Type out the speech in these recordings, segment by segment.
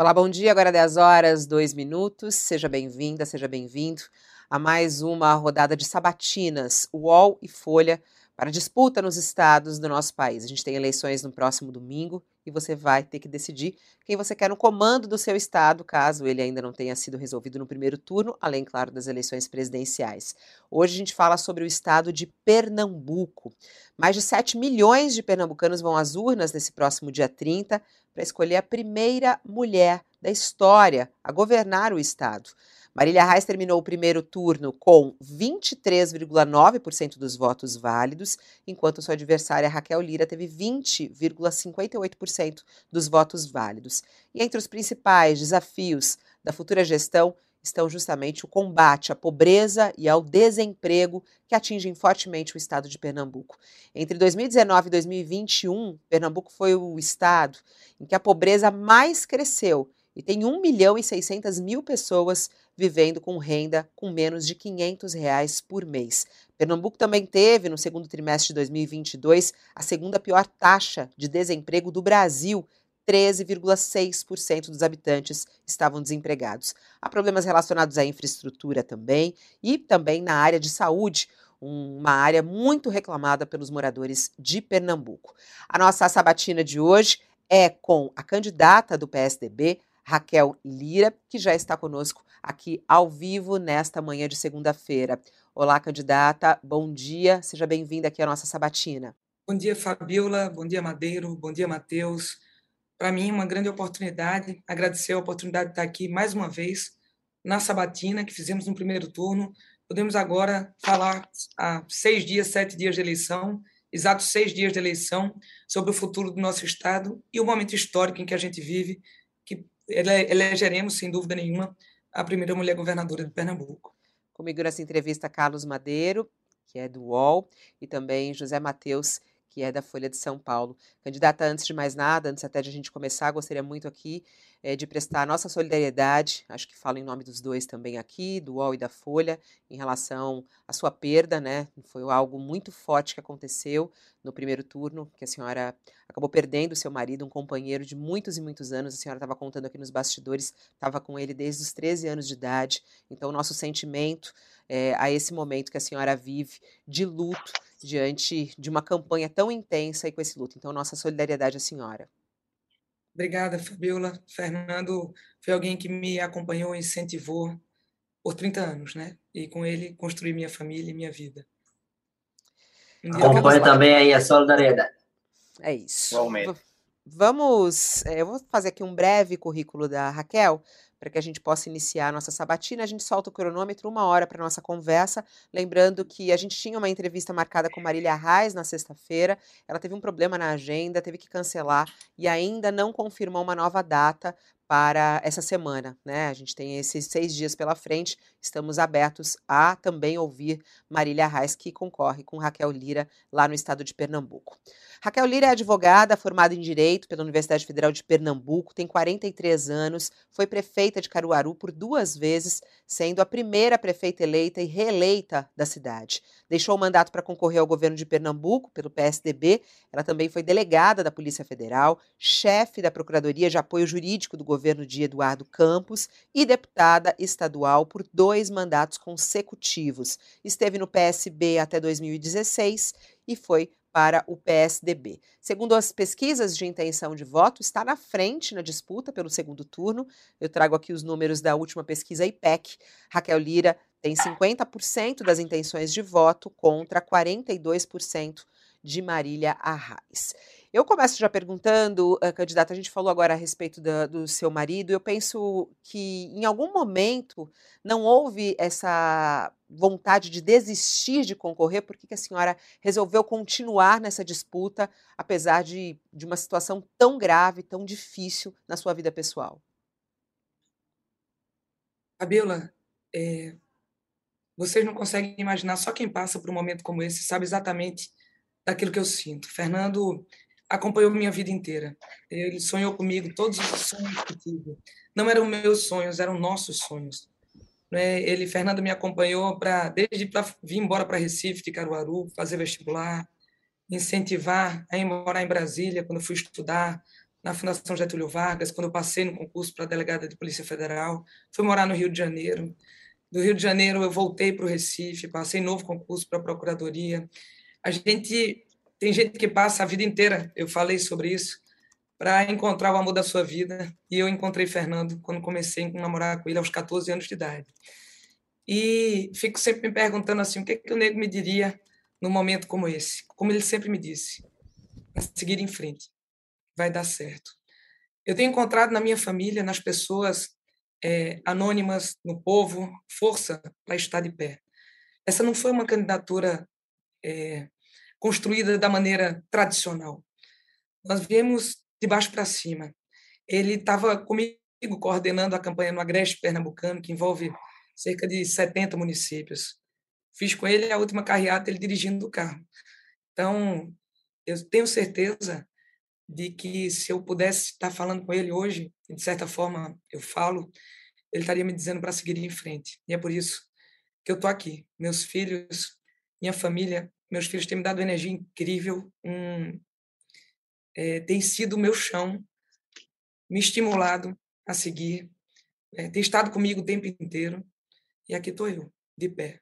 Olá, bom dia. Agora 10 horas, 2 minutos. Seja bem-vinda, seja bem-vindo a mais uma rodada de sabatinas, UOL e Folha, para disputa nos estados do nosso país. A gente tem eleições no próximo domingo e você vai ter que decidir quem você quer no comando do seu estado, caso ele ainda não tenha sido resolvido no primeiro turno, além, claro, das eleições presidenciais. Hoje a gente fala sobre o estado de Pernambuco. Mais de 7 milhões de pernambucanos vão às urnas nesse próximo dia 30 para escolher a primeira mulher da história a governar o estado. Marília Reis terminou o primeiro turno com 23,9% dos votos válidos, enquanto sua adversária Raquel Lira teve 20,58% dos votos válidos. E entre os principais desafios da futura gestão estão justamente o combate à pobreza e ao desemprego que atingem fortemente o estado de Pernambuco. Entre 2019 e 2021, Pernambuco foi o estado em que a pobreza mais cresceu e tem 1 milhão e 600 mil pessoas vivendo com renda com menos de 500 reais por mês. Pernambuco também teve, no segundo trimestre de 2022, a segunda pior taxa de desemprego do Brasil, 13,6% dos habitantes estavam desempregados. Há problemas relacionados à infraestrutura também e também na área de saúde, uma área muito reclamada pelos moradores de Pernambuco. A nossa sabatina de hoje é com a candidata do PSDB, Raquel Lira, que já está conosco aqui ao vivo nesta manhã de segunda-feira. Olá, candidata, bom dia, seja bem-vinda aqui à nossa sabatina. Bom dia, Fabiola, bom dia, Madeiro, bom dia, Matheus. Para mim, uma grande oportunidade, agradecer a oportunidade de estar aqui mais uma vez na sabatina que fizemos no primeiro turno. Podemos agora falar há seis dias, sete dias de eleição, exatos seis dias de eleição, sobre o futuro do nosso Estado e o momento histórico em que a gente vive, elegeremos, sem dúvida nenhuma, a primeira mulher governadora de Pernambuco. Comigo nessa entrevista, Carlos Madeiro, que é do UOL, e também José Matheus, que é da Folha de São Paulo. Candidata, antes de mais nada, antes até de a gente começar, gostaria muito aqui é, de prestar a nossa solidariedade, acho que falo em nome dos dois também aqui, do UOL e da Folha, em relação à sua perda, né? Foi algo muito forte que aconteceu no primeiro turno, que a senhora acabou perdendo seu marido, um companheiro de muitos e muitos anos, a senhora estava contando aqui nos bastidores, estava com ele desde os 13 anos de idade, então nosso sentimento é, a esse momento que a senhora vive de luto diante de uma campanha tão intensa e com esse luto. Então, nossa solidariedade à senhora. Obrigada, Fabiola. Fernando foi alguém que me acompanhou e incentivou por 30 anos, né? E com ele construí minha família e minha vida. Acompanha também aí a solidariedade. É isso. Vamos, é, eu vou fazer aqui um breve currículo da Raquel, para que a gente possa iniciar a nossa sabatina. A gente solta o cronômetro uma hora para nossa conversa. Lembrando que a gente tinha uma entrevista marcada com Marília Reis na sexta-feira. Ela teve um problema na agenda, teve que cancelar e ainda não confirmou uma nova data para essa semana, né? A gente tem esses seis dias pela frente, estamos abertos a também ouvir Marília Reis, que concorre com Raquel Lira lá no estado de Pernambuco. Raquel Lira é advogada, formada em Direito pela Universidade Federal de Pernambuco, tem 43 anos, foi prefeita de Caruaru por duas vezes, sendo a primeira prefeita eleita e reeleita da cidade. Deixou o mandato para concorrer ao governo de Pernambuco pelo PSDB. Ela também foi delegada da Polícia Federal, chefe da Procuradoria de Apoio Jurídico do governo de Eduardo Campos e deputada estadual por dois mandatos consecutivos. Esteve no PSB até 2016 e foi para o PSDB. Segundo as pesquisas de intenção de voto, está na frente na disputa pelo segundo turno. Eu trago aqui os números da última pesquisa IPEC. Raquel Lira tem 50% das intenções de voto contra 42% de Marília Arraes. Eu começo já perguntando, candidata, a gente falou agora a respeito da, do seu marido, eu penso que em algum momento não houve essa vontade de desistir de concorrer, por que a senhora resolveu continuar nessa disputa, apesar de, de uma situação tão grave, tão difícil na sua vida pessoal? Fabiola, é, vocês não conseguem imaginar, só quem passa por um momento como esse sabe exatamente daquilo que eu sinto. Fernando acompanhou minha vida inteira. Ele sonhou comigo todos os sonhos que tive. Não eram meus sonhos, eram nossos sonhos. Né? Ele, Fernando, me acompanhou para desde para vir embora para Recife, de Caruaru, fazer vestibular, incentivar a ir morar em Brasília quando fui estudar na Fundação Getúlio Vargas, quando eu passei no concurso para delegada de Polícia Federal, fui morar no Rio de Janeiro. Do Rio de Janeiro eu voltei para o Recife, passei novo concurso para a Procuradoria. A gente tem gente que passa a vida inteira, eu falei sobre isso, para encontrar o amor da sua vida. E eu encontrei Fernando quando comecei a namorar com ele aos 14 anos de idade. E fico sempre me perguntando assim, o que, é que o nego me diria num momento como esse? Como ele sempre me disse, para seguir em frente, vai dar certo. Eu tenho encontrado na minha família, nas pessoas é, anônimas, no povo, força para estar de pé. Essa não foi uma candidatura é, construída da maneira tradicional. Nós viemos de baixo para cima. Ele estava comigo coordenando a campanha no Agreste Pernambucano, que envolve cerca de 70 municípios. Fiz com ele a última carreata, ele dirigindo o carro. Então, eu tenho certeza de que se eu pudesse estar falando com ele hoje, de certa forma eu falo, ele estaria me dizendo para seguir em frente. E é por isso que eu estou aqui. Meus filhos, minha família, meus filhos têm me dado energia incrível, um, é, tem sido o meu chão, me estimulado a seguir, é, tem estado comigo o tempo inteiro, e aqui estou eu, de pé.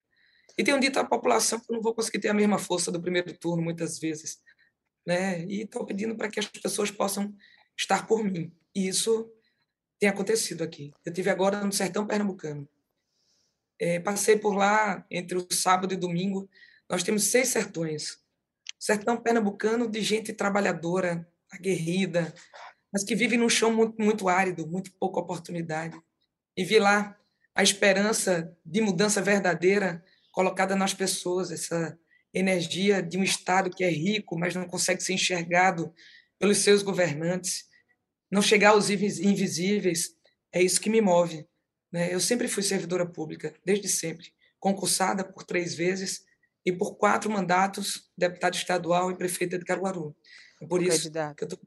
E tenho dito à população que não vou conseguir ter a mesma força do primeiro turno, muitas vezes, né? e estou pedindo para que as pessoas possam estar por mim. E isso tem acontecido aqui. Eu tive agora no Sertão Pernambucano. É, passei por lá entre o sábado e domingo. Nós temos seis sertões sertão pernambucano de gente trabalhadora, aguerrida, mas que vive num chão muito, muito árido, muito pouca oportunidade. E vi lá a esperança de mudança verdadeira colocada nas pessoas, essa energia de um Estado que é rico, mas não consegue ser enxergado pelos seus governantes, não chegar aos invisíveis, é isso que me move. Né? Eu sempre fui servidora pública, desde sempre, concursada por três vezes, e por quatro mandatos deputado estadual e prefeita de Caruaru. É por isso candidato. que eu estou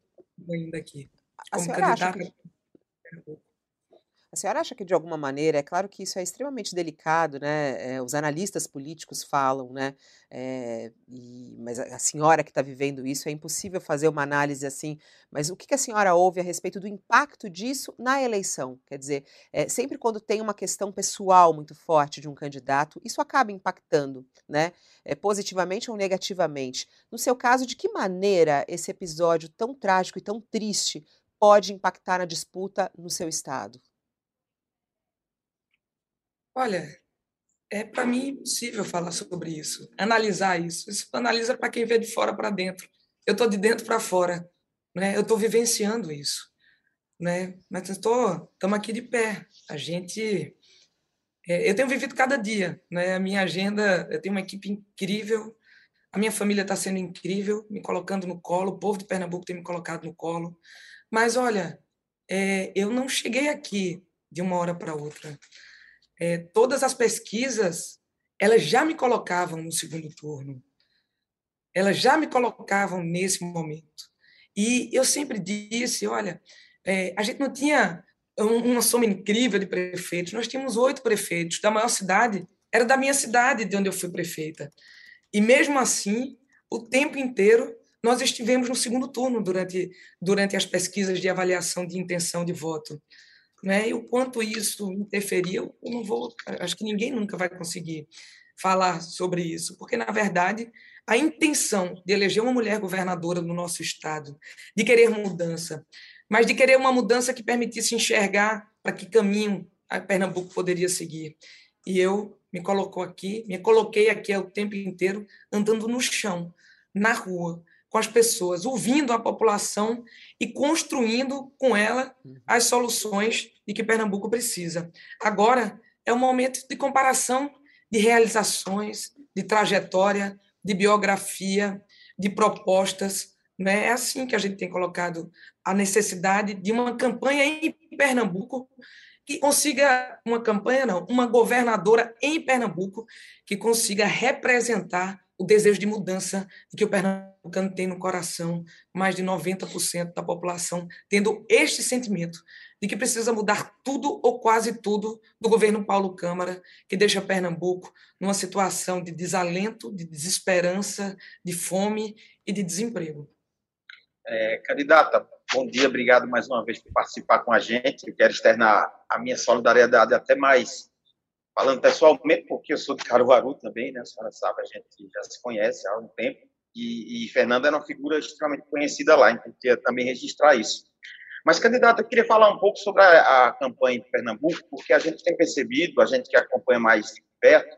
ainda aqui. Como candidata. Que... A senhora acha que, de alguma maneira, é claro que isso é extremamente delicado, né? É, os analistas políticos falam, né? É, e, mas a, senhora que está vivendo isso, é impossível fazer uma análise assim. Mas o que, que, a senhora ouve a respeito do impacto disso na eleição? Quer dizer, é, sempre quando tem uma questão pessoal muito forte de um candidato, isso acaba impactando, né? positivamente ou negativamente. No seu caso, de que maneira esse episódio tão trágico e tão triste pode impactar na disputa no seu estado? Olha, é para mim impossível falar sobre isso, analisar isso. Isso analisa para quem vê de fora para dentro. Eu estou de dentro para fora, né? Eu estou vivenciando isso, né? Mas estou, estamos aqui de pé. A gente, é, eu tenho vivido cada dia, né? A minha agenda, eu tenho uma equipe incrível. A minha família está sendo incrível, me colocando no colo. O povo de Pernambuco tem me colocado no colo. Mas olha, é, eu não cheguei aqui de uma hora para outra é, todas as pesquisas elas já me colocavam no segundo turno. Elas já me colocavam nesse momento. E eu sempre disse, olha, é, a gente não tinha uma soma incrível de prefeitos. Nós tínhamos oito prefeitos. Da maior cidade era da minha cidade, de onde eu fui prefeita. E mesmo assim, o tempo inteiro nós estivemos no segundo turno durante, durante as pesquisas de avaliação de intenção de voto né? E o quanto isso interferia, eu não vou, acho que ninguém nunca vai conseguir falar sobre isso, porque na verdade a intenção de eleger uma mulher governadora no nosso estado, de querer mudança, mas de querer uma mudança que permitisse enxergar para que caminho a Pernambuco poderia seguir. E eu me colocou aqui, me coloquei aqui o tempo inteiro andando no chão, na rua, com as pessoas, ouvindo a população e construindo com ela as soluções de que Pernambuco precisa. Agora é um momento de comparação de realizações, de trajetória, de biografia, de propostas. Né? É assim que a gente tem colocado a necessidade de uma campanha em Pernambuco que consiga uma campanha, não, uma governadora em Pernambuco que consiga representar o desejo de mudança que o pernambucano tem no coração, mais de 90% da população tendo este sentimento de que precisa mudar tudo ou quase tudo do governo Paulo Câmara, que deixa Pernambuco numa situação de desalento, de desesperança, de fome e de desemprego. É, candidata, bom dia, obrigado mais uma vez por participar com a gente. Eu quero externar a minha solidariedade até mais, falando pessoalmente, porque eu sou de Caruaru também, né? A senhora sabe, a gente já se conhece há um tempo. E, e Fernando era uma figura extremamente conhecida lá, então queria também registrar isso. Mas, candidato, eu queria falar um pouco sobre a, a campanha em Pernambuco, porque a gente tem percebido, a gente que acompanha mais de perto,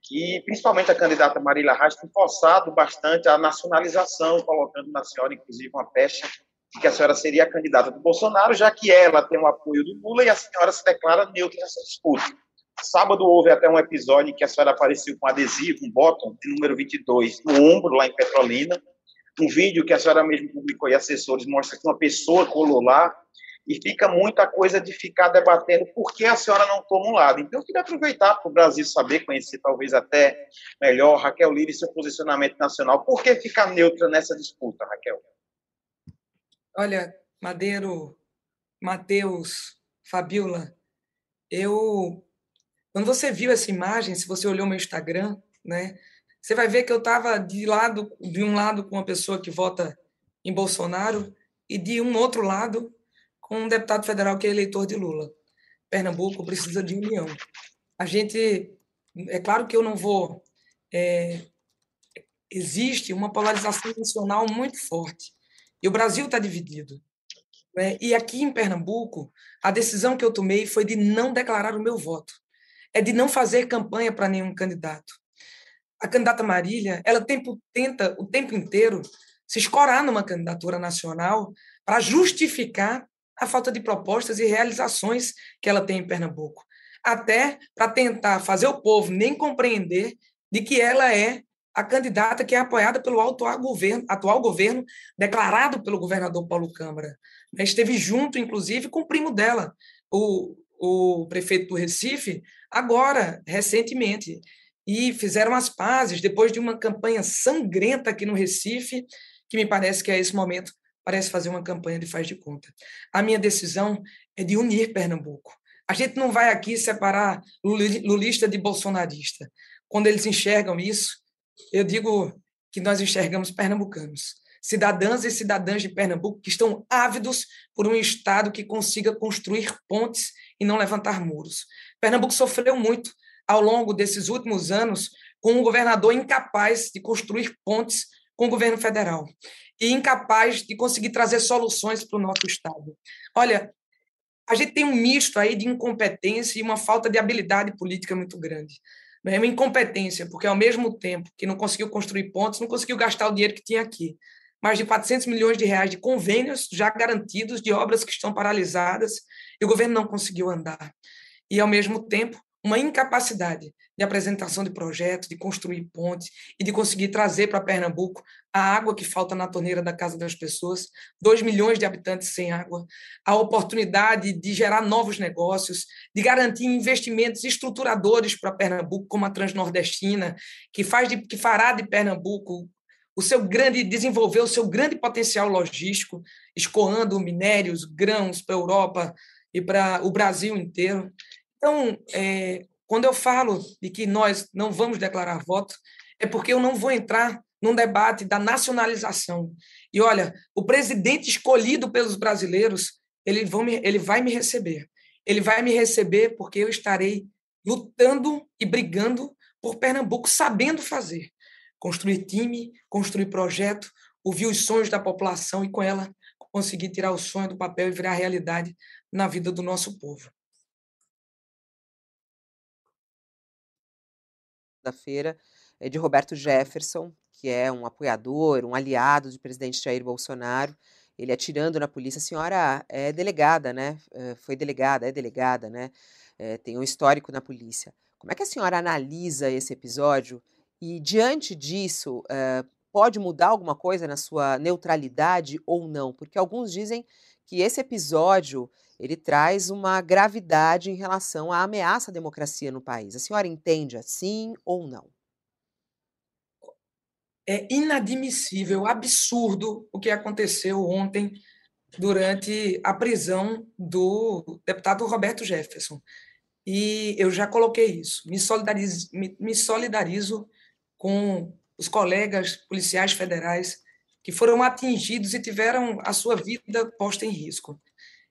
que principalmente a candidata Marília Reis tem forçado bastante a nacionalização, colocando na senhora, inclusive, uma pecha de que a senhora seria a candidata do Bolsonaro, já que ela tem o apoio do Lula e a senhora se declara neutra nessa disputa. Sábado houve até um episódio que a senhora apareceu com adesivo, um botão de número 22 no ombro, lá em Petrolina. Um vídeo que a senhora mesmo publicou e assessores mostra que uma pessoa colou lá e fica muita coisa de ficar debatendo por que a senhora não toma um lado. Então, eu queria aproveitar para o Brasil saber, conhecer talvez até melhor Raquel Lira e seu posicionamento nacional. Por que ficar neutra nessa disputa, Raquel? Olha, Madeiro, Matheus, Fabiola, eu. Quando você viu essa imagem, se você olhou meu Instagram, né, você vai ver que eu estava de lado, de um lado com uma pessoa que vota em Bolsonaro e de um outro lado com um deputado federal que é eleitor de Lula. Pernambuco precisa de união. A gente, é claro que eu não vou. É, existe uma polarização nacional muito forte e o Brasil está dividido. Né? E aqui em Pernambuco, a decisão que eu tomei foi de não declarar o meu voto, é de não fazer campanha para nenhum candidato. A candidata Marília, ela tempo, tenta o tempo inteiro se escorar numa candidatura nacional para justificar a falta de propostas e realizações que ela tem em Pernambuco, até para tentar fazer o povo nem compreender de que ela é a candidata que é apoiada pelo atual governo, atual governo declarado pelo governador Paulo Câmara. Esteve junto, inclusive, com o primo dela, o, o prefeito do Recife, agora, recentemente. E fizeram as pazes depois de uma campanha sangrenta aqui no Recife, que me parece que é esse momento parece fazer uma campanha de faz de conta. A minha decisão é de unir Pernambuco. A gente não vai aqui separar lulista de bolsonarista. Quando eles enxergam isso, eu digo que nós enxergamos pernambucanos, cidadãs e cidadãs de Pernambuco que estão ávidos por um Estado que consiga construir pontes e não levantar muros. Pernambuco sofreu muito ao longo desses últimos anos com um governador incapaz de construir pontes com o governo federal e incapaz de conseguir trazer soluções para o nosso Estado. Olha, a gente tem um misto aí de incompetência e uma falta de habilidade política muito grande. É uma incompetência, porque ao mesmo tempo que não conseguiu construir pontos, não conseguiu gastar o dinheiro que tinha aqui. Mais de 400 milhões de reais de convênios já garantidos, de obras que estão paralisadas, e o governo não conseguiu andar. E, ao mesmo tempo, uma incapacidade de apresentação de projetos, de construir pontes e de conseguir trazer para Pernambuco a água que falta na torneira da casa das pessoas, 2 milhões de habitantes sem água, a oportunidade de gerar novos negócios, de garantir investimentos estruturadores para Pernambuco, como a Transnordestina, que faz de, que fará de Pernambuco o seu grande desenvolver o seu grande potencial logístico, escoando minérios, grãos para a Europa e para o Brasil inteiro. Então, é, quando eu falo de que nós não vamos declarar voto, é porque eu não vou entrar num debate da nacionalização. E olha, o presidente escolhido pelos brasileiros, ele, vão me, ele vai me receber. Ele vai me receber porque eu estarei lutando e brigando por Pernambuco, sabendo fazer. Construir time, construir projeto, ouvir os sonhos da população e, com ela, conseguir tirar o sonho do papel e virar realidade na vida do nosso povo. da feira é de Roberto Jefferson, que é um apoiador, um aliado do presidente Jair Bolsonaro. Ele atirando na polícia. A senhora é delegada, né? Eh, foi delegada, é delegada, né? É, tem um histórico na polícia. Como é que a senhora analisa esse episódio? E diante disso, é, pode mudar alguma coisa na sua neutralidade ou não? Porque alguns dizem que esse episódio ele traz uma gravidade em relação à ameaça à democracia no país. A senhora entende assim ou não? É inadmissível, absurdo o que aconteceu ontem durante a prisão do deputado Roberto Jefferson. E eu já coloquei isso. Me solidarizo, me, me solidarizo com os colegas policiais federais que foram atingidos e tiveram a sua vida posta em risco.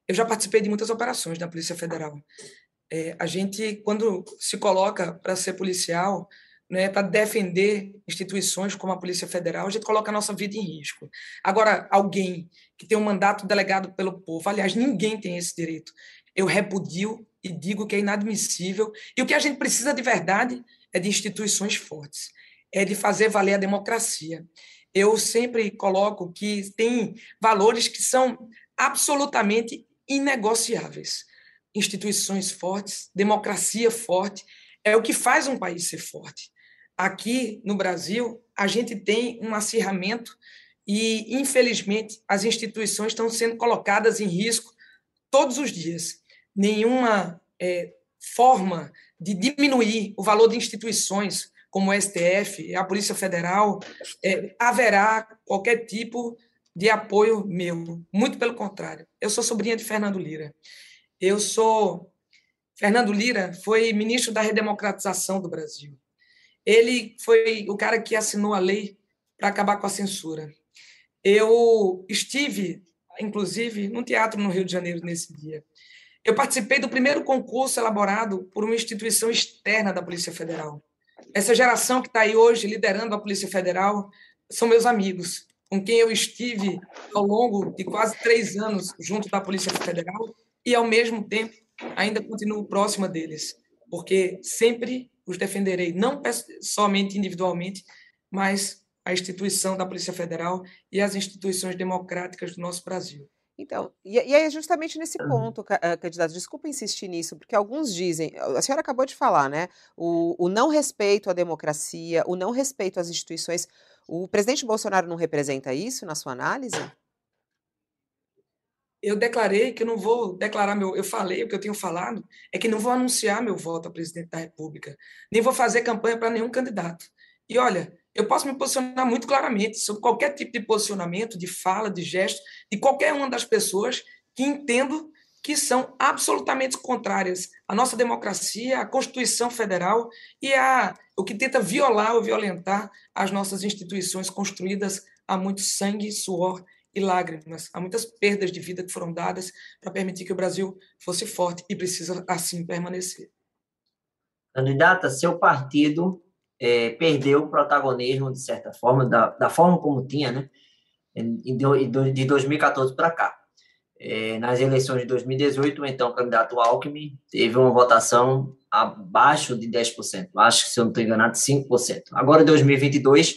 Eu já participei de muitas operações da Polícia Federal. É, a gente, quando se coloca para ser policial, né, para defender instituições como a Polícia Federal, a gente coloca a nossa vida em risco. Agora, alguém que tem um mandato delegado pelo povo, aliás, ninguém tem esse direito. Eu repudio e digo que é inadmissível. E o que a gente precisa de verdade é de instituições fortes, é de fazer valer a democracia. Eu sempre coloco que tem valores que são absolutamente inegociáveis. Instituições fortes, democracia forte, é o que faz um país ser forte. Aqui no Brasil, a gente tem um acirramento e, infelizmente, as instituições estão sendo colocadas em risco todos os dias. Nenhuma é, forma de diminuir o valor de instituições como o STF, a Polícia Federal, é, haverá qualquer tipo de apoio meu. Muito pelo contrário. Eu sou sobrinha de Fernando Lira. Eu sou. Fernando Lira foi ministro da redemocratização do Brasil. Ele foi o cara que assinou a lei para acabar com a censura. Eu estive, inclusive, num teatro no Rio de Janeiro nesse dia. Eu participei do primeiro concurso elaborado por uma instituição externa da Polícia Federal. Essa geração que está aí hoje liderando a Polícia Federal são meus amigos, com quem eu estive ao longo de quase três anos junto da Polícia Federal e, ao mesmo tempo, ainda continuo próxima deles, porque sempre os defenderei, não somente individualmente, mas a instituição da Polícia Federal e as instituições democráticas do nosso Brasil. Então, e, e é justamente nesse ponto, eh, candidato, desculpa insistir nisso, porque alguns dizem, a senhora acabou de falar, né? O, o não respeito à democracia, o não respeito às instituições. O presidente Bolsonaro não representa isso na sua análise? eu declarei que eu não vou declarar meu. Eu falei o que eu tenho falado, é que não vou anunciar meu voto a presidente da República, nem vou fazer campanha para nenhum candidato. E olha, eu posso me posicionar muito claramente sobre qualquer tipo de posicionamento, de fala, de gesto, de qualquer uma das pessoas que entendo que são absolutamente contrárias à nossa democracia, à Constituição Federal e a o que tenta violar ou violentar as nossas instituições construídas a muito sangue, suor e lágrimas. Há muitas perdas de vida que foram dadas para permitir que o Brasil fosse forte e precisa assim permanecer. Candidata, seu partido é, perdeu o protagonismo, de certa forma, da, da forma como tinha, né? De 2014 para cá. É, nas eleições de 2018, então, o candidato Alckmin teve uma votação abaixo de 10%, acho que, se eu não estou enganado, 5%. Agora, em 2022,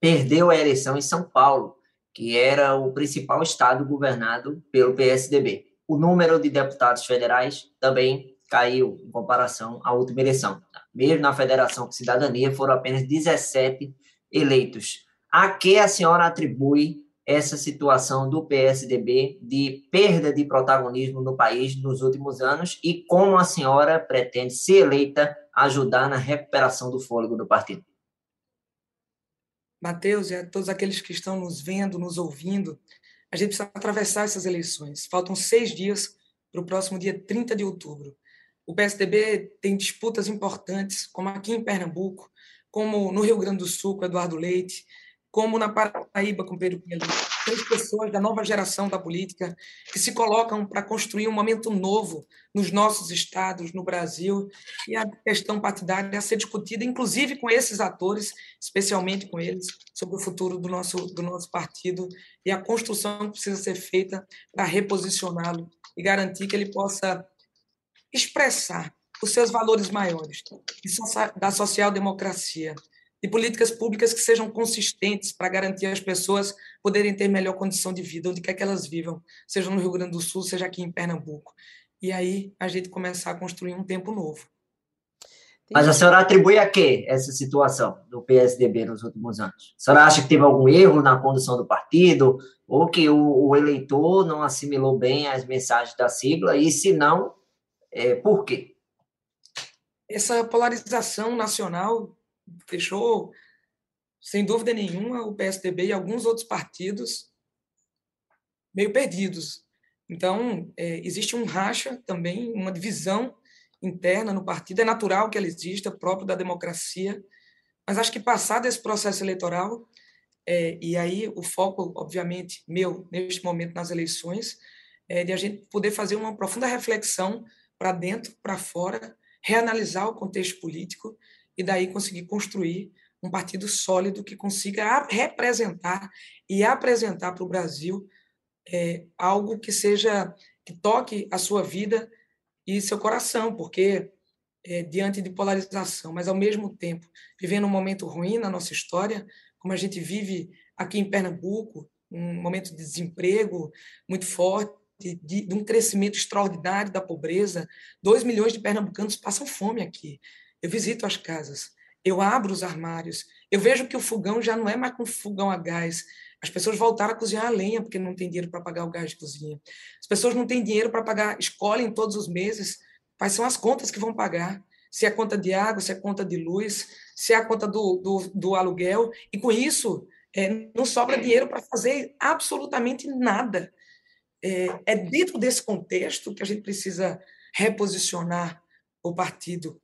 perdeu a eleição em São Paulo, que era o principal estado governado pelo PSDB. O número de deputados federais também caiu em comparação à última eleição. Mesmo na Federação com Cidadania, foram apenas 17 eleitos. A que a senhora atribui essa situação do PSDB de perda de protagonismo no país nos últimos anos e como a senhora pretende, se eleita, ajudar na recuperação do fôlego do partido? Mateus e a todos aqueles que estão nos vendo, nos ouvindo, a gente precisa atravessar essas eleições. Faltam seis dias para o próximo dia 30 de outubro. O PSDB tem disputas importantes, como aqui em Pernambuco, como no Rio Grande do Sul, com Eduardo Leite, como na Paraíba, com Pedro Pinheiro. Três pessoas da nova geração da política que se colocam para construir um momento novo nos nossos estados, no Brasil, e a questão partidária a ser discutida, inclusive com esses atores, especialmente com eles, sobre o futuro do nosso, do nosso partido e a construção que precisa ser feita para reposicioná-lo e garantir que ele possa expressar os seus valores maiores da social-democracia, de políticas públicas que sejam consistentes para garantir às pessoas poderem ter melhor condição de vida, onde quer que elas vivam, seja no Rio Grande do Sul, seja aqui em Pernambuco. E aí a gente começar a construir um tempo novo. Mas a senhora atribui a quê essa situação do PSDB nos últimos anos? A senhora acha que teve algum erro na condução do partido? Ou que o, o eleitor não assimilou bem as mensagens da sigla? E se não, é, por quê? Essa polarização nacional deixou, sem dúvida nenhuma, o PSDB e alguns outros partidos meio perdidos. Então, é, existe um racha também, uma divisão interna no partido. É natural que ela exista, próprio da democracia. Mas acho que, passado esse processo eleitoral, é, e aí o foco, obviamente, meu, neste momento nas eleições, é de a gente poder fazer uma profunda reflexão para dentro, para fora, reanalisar o contexto político e daí conseguir construir um partido sólido que consiga representar e apresentar para o Brasil é, algo que seja que toque a sua vida e seu coração, porque é, diante de polarização, mas ao mesmo tempo vivendo um momento ruim na nossa história, como a gente vive aqui em Pernambuco, um momento de desemprego muito forte, de, de, um crescimento extraordinário da pobreza. Dois milhões de pernambucanos passam fome aqui. Eu visito as casas, eu abro os armários, eu vejo que o fogão já não é mais um fogão a gás. As pessoas voltaram a cozinhar a lenha porque não tem dinheiro para pagar o gás de cozinha. As pessoas não têm dinheiro para pagar escola em todos os meses. Quais são as contas que vão pagar? Se é conta de água, se é conta de luz, se é a conta do, do, do aluguel. E com isso, é, não sobra dinheiro para fazer absolutamente nada. É, é dentro desse contexto que a gente precisa reposicionar o partido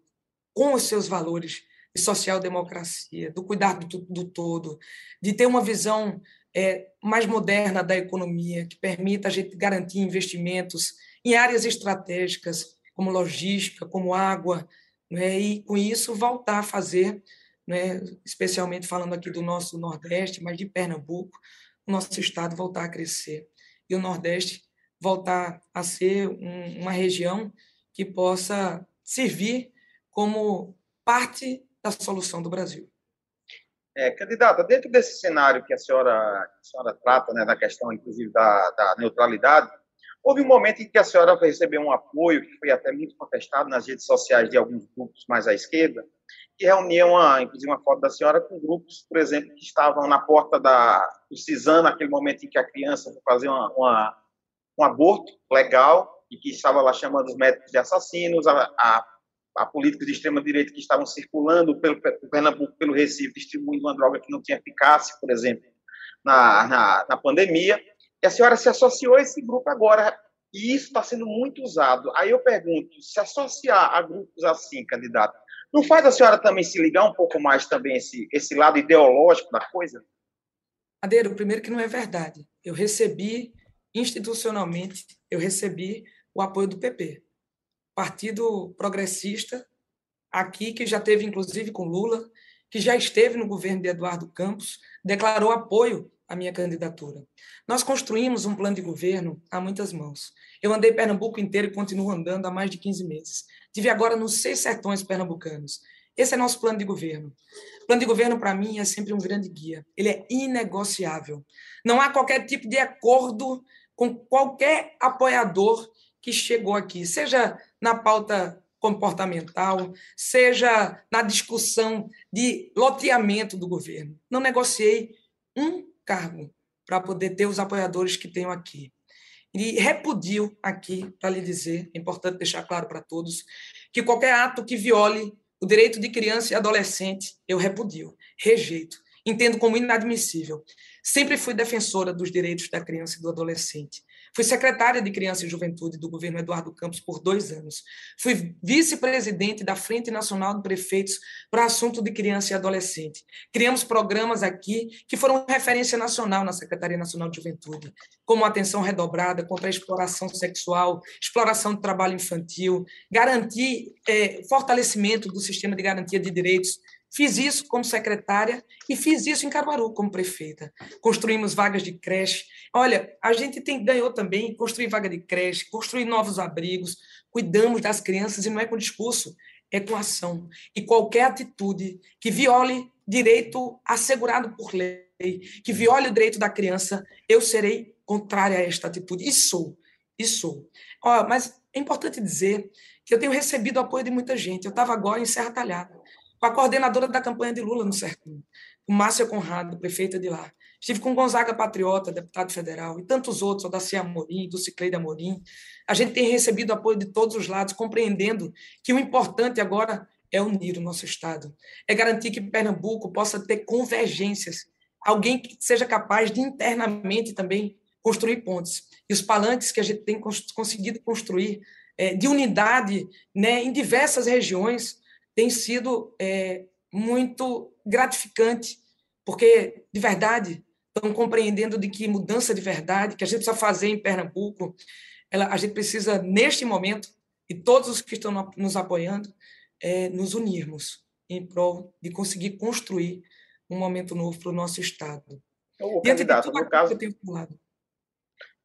com os seus valores de social-democracia, do cuidado do, do, todo, de ter uma visão é, mais moderna da economia, que permita a gente garantir investimentos em áreas estratégicas, como logística, como água, né, e com isso voltar a fazer, né, especialmente falando aqui do nosso Nordeste, mas de Pernambuco, o nosso estado voltar a crescer. E o Nordeste voltar a ser um, uma região que possa servir como parte da solução do Brasil. É, candidata, dentro desse cenário que a senhora, a senhora trata, né, da questão, inclusive, da, da neutralidade, houve um momento em que a senhora recebeu um apoio, que foi até muito contestado nas redes sociais de alguns grupos mais à esquerda, que reuniam, uma, inclusive, uma foto da senhora com grupos, por exemplo, que estavam na porta da, do CISAN, naquele momento em que a criança fazer uma, uma, um aborto legal, e que estava lá chamando os médicos de assassinos, a, a a políticos de extrema-direita que estavam circulando pelo, pelo Pernambuco, pelo Recife, distribuindo uma droga que não tinha eficácia, por exemplo, na, na, na pandemia. E a senhora se associou a esse grupo agora, e isso está sendo muito usado. Aí eu pergunto, se associar a grupos assim, candidato, não faz a senhora também se ligar um pouco mais também esse, esse lado ideológico da coisa? Adeiro, primeiro que não é verdade. Eu recebi, institucionalmente, eu recebi o apoio do PP. Partido Progressista, aqui, que já teve, inclusive, com Lula, que já esteve no governo de Eduardo Campos, declarou apoio à minha candidatura. Nós construímos um plano de governo a muitas mãos. Eu andei Pernambuco inteiro e continuo andando há mais de 15 meses. Tive agora nos seis sertões pernambucanos. Esse é nosso plano de governo. Plano de governo, para mim, é sempre um grande guia. Ele é inegociável. Não há qualquer tipo de acordo com qualquer apoiador que chegou aqui, seja na pauta comportamental, seja na discussão de loteamento do governo. Não negociei um cargo para poder ter os apoiadores que tenho aqui. E repudio aqui, para lhe dizer, é importante deixar claro para todos, que qualquer ato que viole o direito de criança e adolescente, eu repudio, rejeito, entendo como inadmissível. Sempre fui defensora dos direitos da criança e do adolescente. Fui secretária de Criança e Juventude do governo Eduardo Campos por dois anos. Fui vice-presidente da Frente Nacional de Prefeitos para assunto de criança e adolescente. Criamos programas aqui que foram referência nacional na Secretaria Nacional de Juventude, como atenção redobrada contra a exploração sexual, exploração de trabalho infantil, garantir é, fortalecimento do sistema de garantia de direitos Fiz isso como secretária e fiz isso em Caruaru como prefeita. Construímos vagas de creche. Olha, a gente tem, ganhou também construir vaga de creche, construir novos abrigos, cuidamos das crianças e não é com discurso, é com ação. E qualquer atitude que viole direito assegurado por lei, que viole o direito da criança, eu serei contrária a esta atitude. E sou, e sou. Mas é importante dizer que eu tenho recebido apoio de muita gente. Eu estava agora em Serra Talhada com a coordenadora da campanha de Lula no Sertão, com Márcia Conrado, prefeita de lá. Estive com Gonzaga Patriota, deputado federal, e tantos outros, o Dacia Amorim, do Cicleide Amorim. A gente tem recebido apoio de todos os lados, compreendendo que o importante agora é unir o nosso Estado, é garantir que Pernambuco possa ter convergências, alguém que seja capaz de internamente também construir pontes. E os palanques que a gente tem conseguido construir é, de unidade né, em diversas regiões, tem sido é, muito gratificante porque, de verdade, estão compreendendo de que mudança de verdade que a gente precisa fazer em Pernambuco, ela, a gente precisa, neste momento, e todos os que estão nos apoiando, é, nos unirmos em prol de conseguir construir um momento novo para o nosso Estado. O candidato, no caso,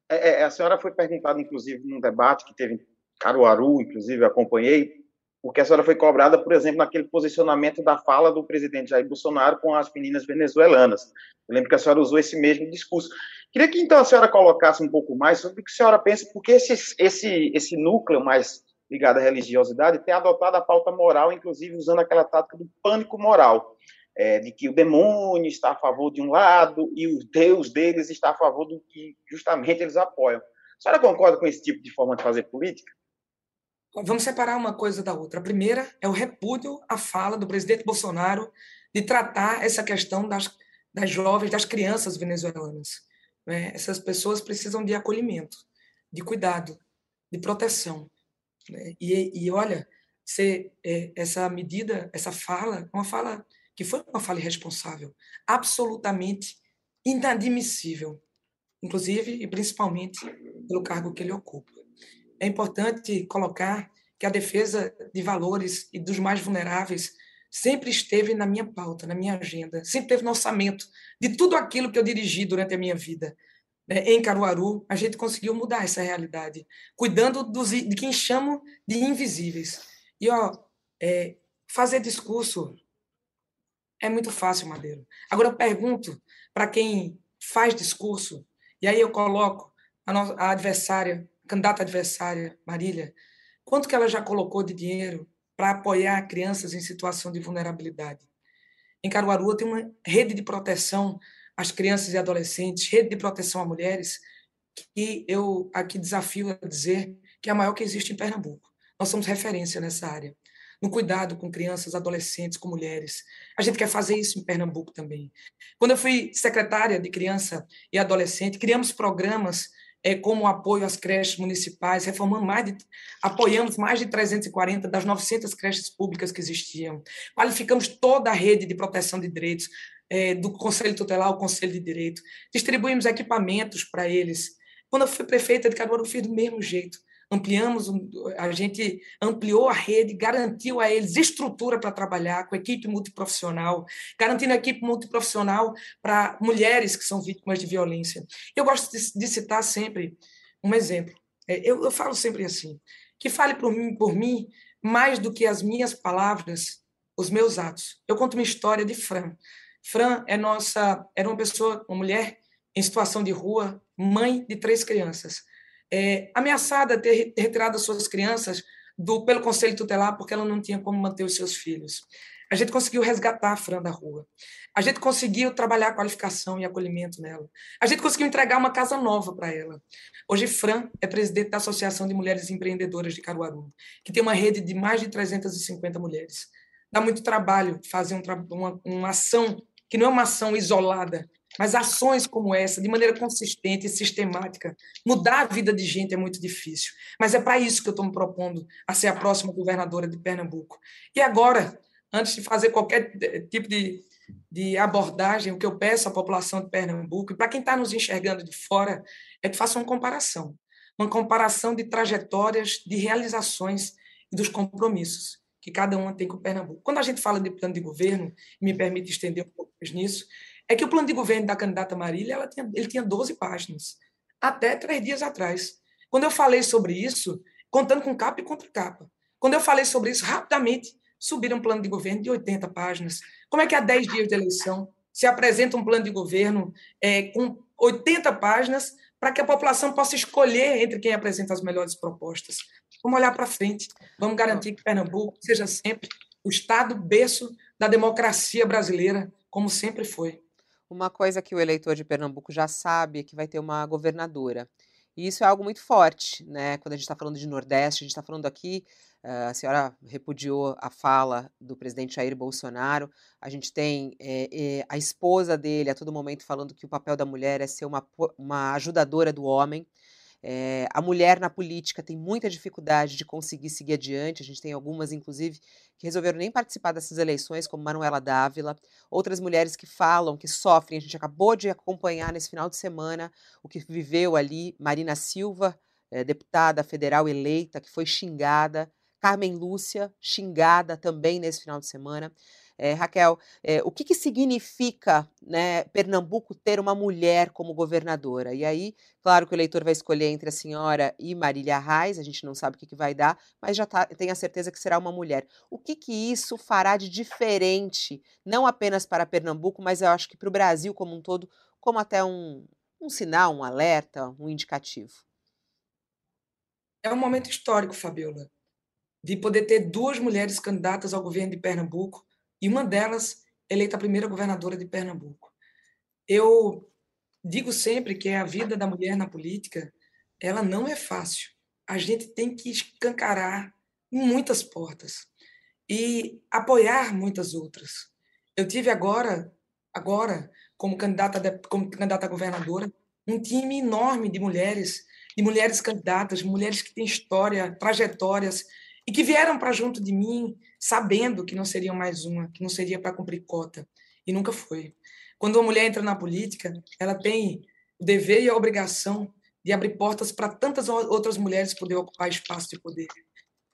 é, é, a senhora foi perguntada, inclusive, num debate que teve em Caruaru, inclusive, acompanhei, porque a senhora foi cobrada, por exemplo, naquele posicionamento da fala do presidente Jair Bolsonaro com as meninas venezuelanas. Eu lembro que a senhora usou esse mesmo discurso. Queria que, então, a senhora colocasse um pouco mais sobre o que a senhora pensa, porque esse, esse, esse núcleo mais ligado à religiosidade tem adotado a pauta moral, inclusive usando aquela tática do pânico moral, é, de que o demônio está a favor de um lado e o Deus deles está a favor do que justamente eles apoiam. A senhora concorda com esse tipo de forma de fazer política? Vamos separar uma coisa da outra. A primeira é o repúdio à fala do presidente Bolsonaro de tratar essa questão das, das jovens, das crianças venezuelanas. Né? Essas pessoas precisam de acolhimento, de cuidado, de proteção. Né? E, e olha, se, é, essa medida, essa fala, uma fala que foi uma fala irresponsável, absolutamente inadmissível, inclusive e principalmente pelo cargo que ele ocupa é importante colocar que a defesa de valores e dos mais vulneráveis sempre esteve na minha pauta, na minha agenda, sempre teve no orçamento de tudo aquilo que eu dirigi durante a minha vida. Né, em Caruaru, a gente conseguiu mudar essa realidade, cuidando dos, de quem chamo de invisíveis. E, ó, é, fazer discurso é muito fácil, Madeiro. Agora, eu pergunto para quem faz discurso, e aí eu coloco a, a adversária candidata adversária, Marília, quanto que ela já colocou de dinheiro para apoiar crianças em situação de vulnerabilidade? Em Caruaru tem uma rede de proteção às crianças e adolescentes, rede de proteção a mulheres, que eu aqui desafio a dizer que é a maior que existe em Pernambuco. Nós somos referência nessa área, no cuidado com crianças, adolescentes, com mulheres. A gente quer fazer isso em Pernambuco também. Quando eu fui secretária de criança e adolescente, criamos programas é, como apoio às creches municipais, reformando mais de, apoiamos mais de 340 das 900 creches públicas que existiam. Qualificamos toda a rede de proteção de direitos, é, do Conselho Tutelar ao Conselho de Direito. Distribuímos equipamentos para eles. Quando eu fui prefeita de Caruaru, eu fiz do mesmo jeito ampliamos, a gente ampliou a rede, garantiu a eles estrutura para trabalhar com equipe multiprofissional, garantindo a equipe multiprofissional para mulheres que são vítimas de violência. Eu gosto de, citar sempre um exemplo. É, eu, eu, falo sempre assim, que fale por mim, por mim mais do que as minhas palavras, os meus atos. Eu conto uma história de Fran. Fran é nossa, era uma pessoa, uma mulher em situação de rua, mãe de três crianças é, ameaçada de ter retirado suas crianças do, pelo conselho tutelar porque ela não tinha como manter os seus filhos. A gente conseguiu resgatar a Fran da rua. A gente conseguiu trabalhar a qualificação e acolhimento nela. A gente conseguiu entregar uma casa nova para ela. Hoje, Fran é presidente da Associação de Mulheres Empreendedoras de Caruaru, que tem uma rede de mais de 350 mulheres. Dá muito trabalho fazer um, uma, uma ação que não é uma ação isolada, mas ações como essa, de maneira consistente e sistemática, mudar a vida de gente é muito difícil. Mas é para isso que eu estou me propondo a ser a próxima governadora de Pernambuco. E agora, antes de fazer qualquer tipo de, de abordagem, o que eu peço à população de Pernambuco, e para quem está nos enxergando de fora, é que faça uma comparação. Uma comparação de trajetórias, de realizações e dos compromissos que cada uma tem com Pernambuco. Quando a gente fala de plano de governo, me permite estender um pouco nisso, é que o plano de governo da candidata Marília tinha, ele tinha 12 páginas, até três dias atrás. Quando eu falei sobre isso, contando com capa e contra capa, quando eu falei sobre isso, rapidamente subiram um plano de governo de 80 páginas. Como é que há 10 dias de eleição se apresenta um plano de governo é, com 80 páginas para que a população possa escolher entre quem apresenta as melhores propostas? Vamos olhar para frente, vamos garantir que Pernambuco seja sempre o estado berço da democracia brasileira, como sempre foi. Uma coisa que o eleitor de Pernambuco já sabe é que vai ter uma governadora. E isso é algo muito forte, né? Quando a gente está falando de Nordeste, a gente está falando aqui, uh, a senhora repudiou a fala do presidente Jair Bolsonaro, a gente tem é, é, a esposa dele a todo momento falando que o papel da mulher é ser uma, uma ajudadora do homem. É, a mulher na política tem muita dificuldade de conseguir seguir adiante. A gente tem algumas, inclusive, que resolveram nem participar dessas eleições, como Manuela Dávila. Outras mulheres que falam, que sofrem. A gente acabou de acompanhar nesse final de semana o que viveu ali Marina Silva, é, deputada federal eleita, que foi xingada. Carmen Lúcia, xingada também nesse final de semana. É, Raquel, é, o que, que significa né, Pernambuco ter uma mulher como governadora? E aí, claro que o eleitor vai escolher entre a senhora e Marília Reis, a gente não sabe o que, que vai dar, mas já tá, tem a certeza que será uma mulher. O que, que isso fará de diferente, não apenas para Pernambuco, mas eu acho que para o Brasil como um todo, como até um, um sinal, um alerta, um indicativo? É um momento histórico, Fabiola, de poder ter duas mulheres candidatas ao governo de Pernambuco e uma delas eleita a primeira governadora de Pernambuco. Eu digo sempre que a vida da mulher na política, ela não é fácil. A gente tem que escancarar muitas portas e apoiar muitas outras. Eu tive agora, agora como candidata de, como candidata a governadora, um time enorme de mulheres, de mulheres candidatas, mulheres que têm história, trajetórias e que vieram para junto de mim sabendo que não seriam mais uma, que não seria para cumprir cota, e nunca foi. Quando uma mulher entra na política, ela tem o dever e a obrigação de abrir portas para tantas outras mulheres poder ocupar espaço de poder.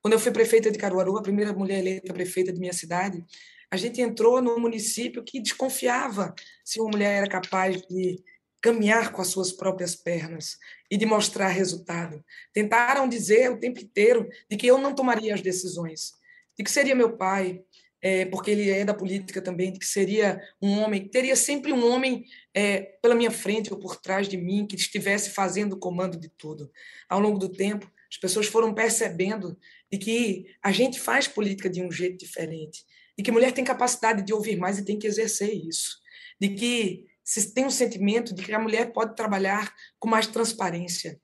Quando eu fui prefeita de Caruaru, a primeira mulher eleita prefeita de minha cidade, a gente entrou num município que desconfiava se uma mulher era capaz de caminhar com as suas próprias pernas e de mostrar resultado. Tentaram dizer o tempo inteiro de que eu não tomaria as decisões, de que seria meu pai, é, porque ele é da política também, de que seria um homem, teria sempre um homem é, pela minha frente ou por trás de mim que estivesse fazendo o comando de tudo. Ao longo do tempo, as pessoas foram percebendo de que a gente faz política de um jeito diferente, de que mulher tem capacidade de ouvir mais e tem que exercer isso, de que se tem um sentimento de que a mulher pode trabalhar com mais transparência.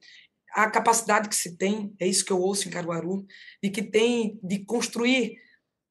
A capacidade que se tem, é isso que eu ouço em Caruaru, de que tem de construir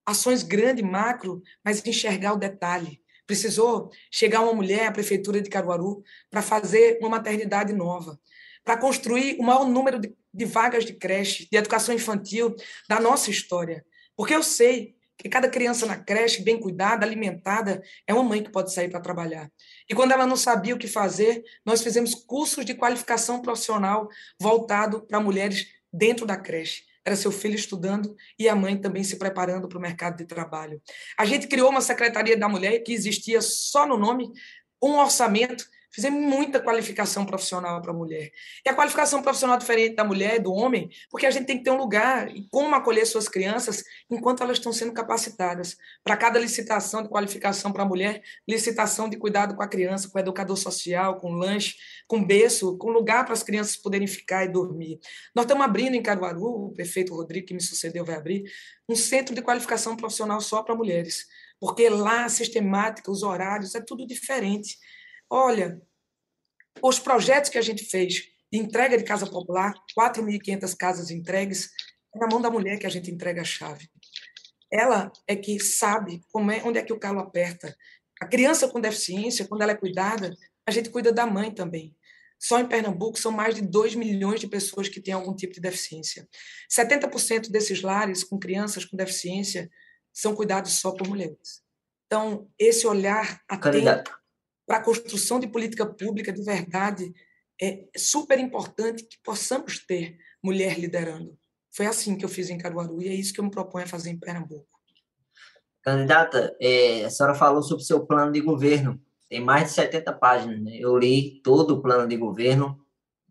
ações grandes, macro, mas enxergar o detalhe. Precisou chegar uma mulher à prefeitura de Caruaru para fazer uma maternidade nova, para construir o maior número de, de vagas de creche, de educação infantil da nossa história. Porque eu sei que cada criança na creche, bem cuidada, alimentada, é uma mãe que pode sair para trabalhar. E quando ela não sabia o que fazer, nós fizemos cursos de qualificação profissional voltado para mulheres dentro da creche. Era seu filho estudando e a mãe também se preparando para o mercado de trabalho. A gente criou uma Secretaria da Mulher que existia só no nome, um orçamento Fizemos muita qualificação profissional para a mulher. E a qualificação profissional diferente da mulher do homem, porque a gente tem que ter um lugar e como acolher suas crianças enquanto elas estão sendo capacitadas. Para cada licitação de qualificação para a mulher, licitação de cuidado com a criança, com educador social, com lanche, com berço, com lugar para as crianças poderem ficar e dormir. Nós estamos abrindo em Caruaru, o prefeito Rodrigo, que me sucedeu, vai abrir, um centro de qualificação profissional só para mulheres. Porque lá a sistemática, os horários, é tudo diferente. Olha, os projetos que a gente fez de entrega de casa popular, 4.500 casas entregues, é na mão da mulher que a gente entrega a chave. Ela é que sabe como é, onde é que o calo aperta. A criança com deficiência, quando ela é cuidada, a gente cuida da mãe também. Só em Pernambuco são mais de 2 milhões de pessoas que têm algum tipo de deficiência. 70% desses lares com crianças com deficiência são cuidados só por mulheres. Então, esse olhar atento para a construção de política pública de verdade, é super importante que possamos ter mulher liderando. Foi assim que eu fiz em Caruaru e é isso que eu me proponho a fazer em Pernambuco. Candidata, é, a senhora falou sobre o seu plano de governo. Tem mais de 70 páginas. Né? Eu li todo o plano de governo,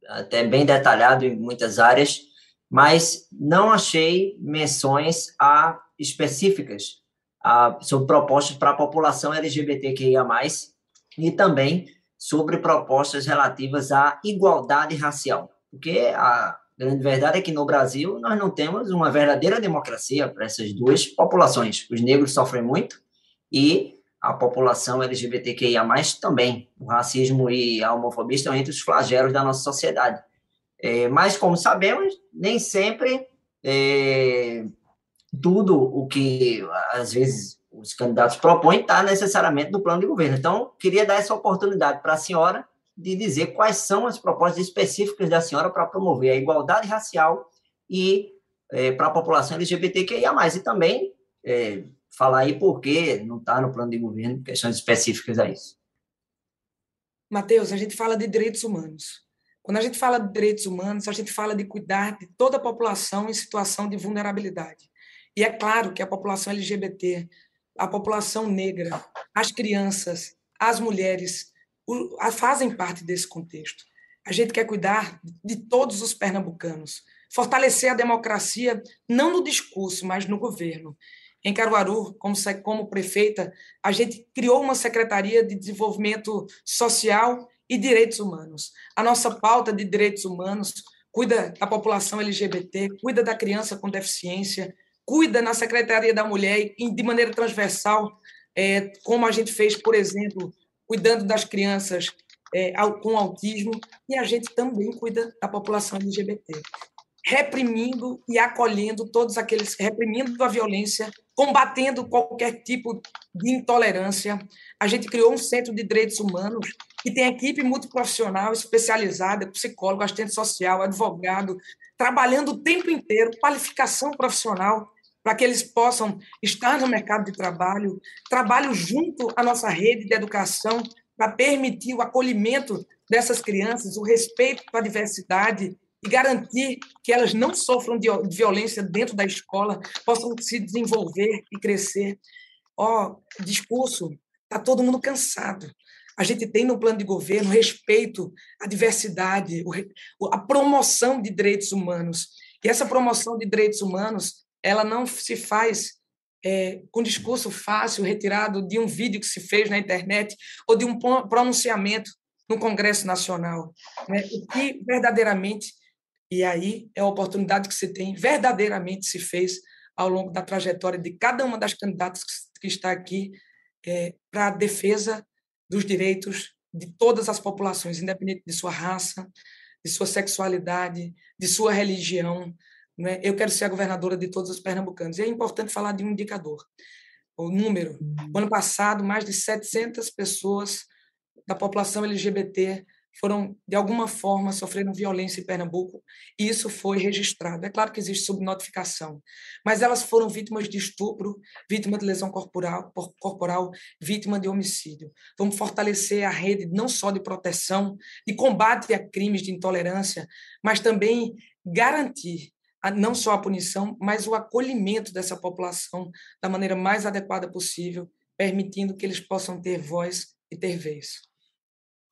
até bem detalhado em muitas áreas, mas não achei menções a específicas a, sobre propostas para a população LGBTQIA+, e também sobre propostas relativas à igualdade racial, porque a grande verdade é que no Brasil nós não temos uma verdadeira democracia para essas duas populações. Os negros sofrem muito e a população LGBTQIA+, também. O racismo e a homofobia estão entre os flagelos da nossa sociedade. É, mas, como sabemos, nem sempre é, tudo o que, às vezes, os candidatos propõem está necessariamente no plano de governo. Então, queria dar essa oportunidade para a senhora de dizer quais são as propostas específicas da senhora para promover a igualdade racial e é, para a população LGBTQIA+, e também é, falar aí por que não está no plano de governo questões específicas a isso. Mateus, a gente fala de direitos humanos. Quando a gente fala de direitos humanos, a gente fala de cuidar de toda a população em situação de vulnerabilidade. E é claro que a população LGBT, a população negra, as crianças, as mulheres fazem parte desse contexto. A gente quer cuidar de todos os pernambucanos, fortalecer a democracia não no discurso, mas no governo. Em Caruaru, como, como prefeita, a gente criou uma Secretaria de Desenvolvimento Social e Direitos Humanos. A nossa pauta de direitos humanos cuida da população LGBT, cuida da criança com deficiência, cuida na Secretaria da Mulher de maneira transversal, é, como a gente fez, por exemplo, cuidando das crianças é, com autismo, e a gente também cuida da população LGBT reprimindo e acolhendo todos aqueles, reprimindo a violência, combatendo qualquer tipo de intolerância. A gente criou um centro de direitos humanos que tem equipe multiprofissional especializada, psicólogo, assistente social, advogado, trabalhando o tempo inteiro, qualificação profissional para que eles possam estar no mercado de trabalho, trabalho junto à nossa rede de educação para permitir o acolhimento dessas crianças, o respeito à diversidade, e garantir que elas não sofram de violência dentro da escola, possam se desenvolver e crescer. Ó, oh, discurso, está todo mundo cansado. A gente tem no plano de governo respeito à diversidade, a promoção de direitos humanos. E essa promoção de direitos humanos, ela não se faz é, com discurso fácil, retirado de um vídeo que se fez na internet ou de um pronunciamento no Congresso Nacional. Né? O que verdadeiramente e aí é a oportunidade que você tem, verdadeiramente se fez ao longo da trajetória de cada uma das candidatas que está aqui é, para a defesa dos direitos de todas as populações, independente de sua raça, de sua sexualidade, de sua religião. Né? Eu quero ser a governadora de todos os pernambucanos. E é importante falar de um indicador. O número. No ano passado, mais de 700 pessoas da população LGBT foram, de alguma forma, sofreram violência em Pernambuco, e isso foi registrado. É claro que existe subnotificação, mas elas foram vítimas de estupro, vítima de lesão corporal, corporal vítima de homicídio. Vamos fortalecer a rede não só de proteção, de combate a crimes de intolerância, mas também garantir não só a punição, mas o acolhimento dessa população da maneira mais adequada possível, permitindo que eles possam ter voz e ter vez.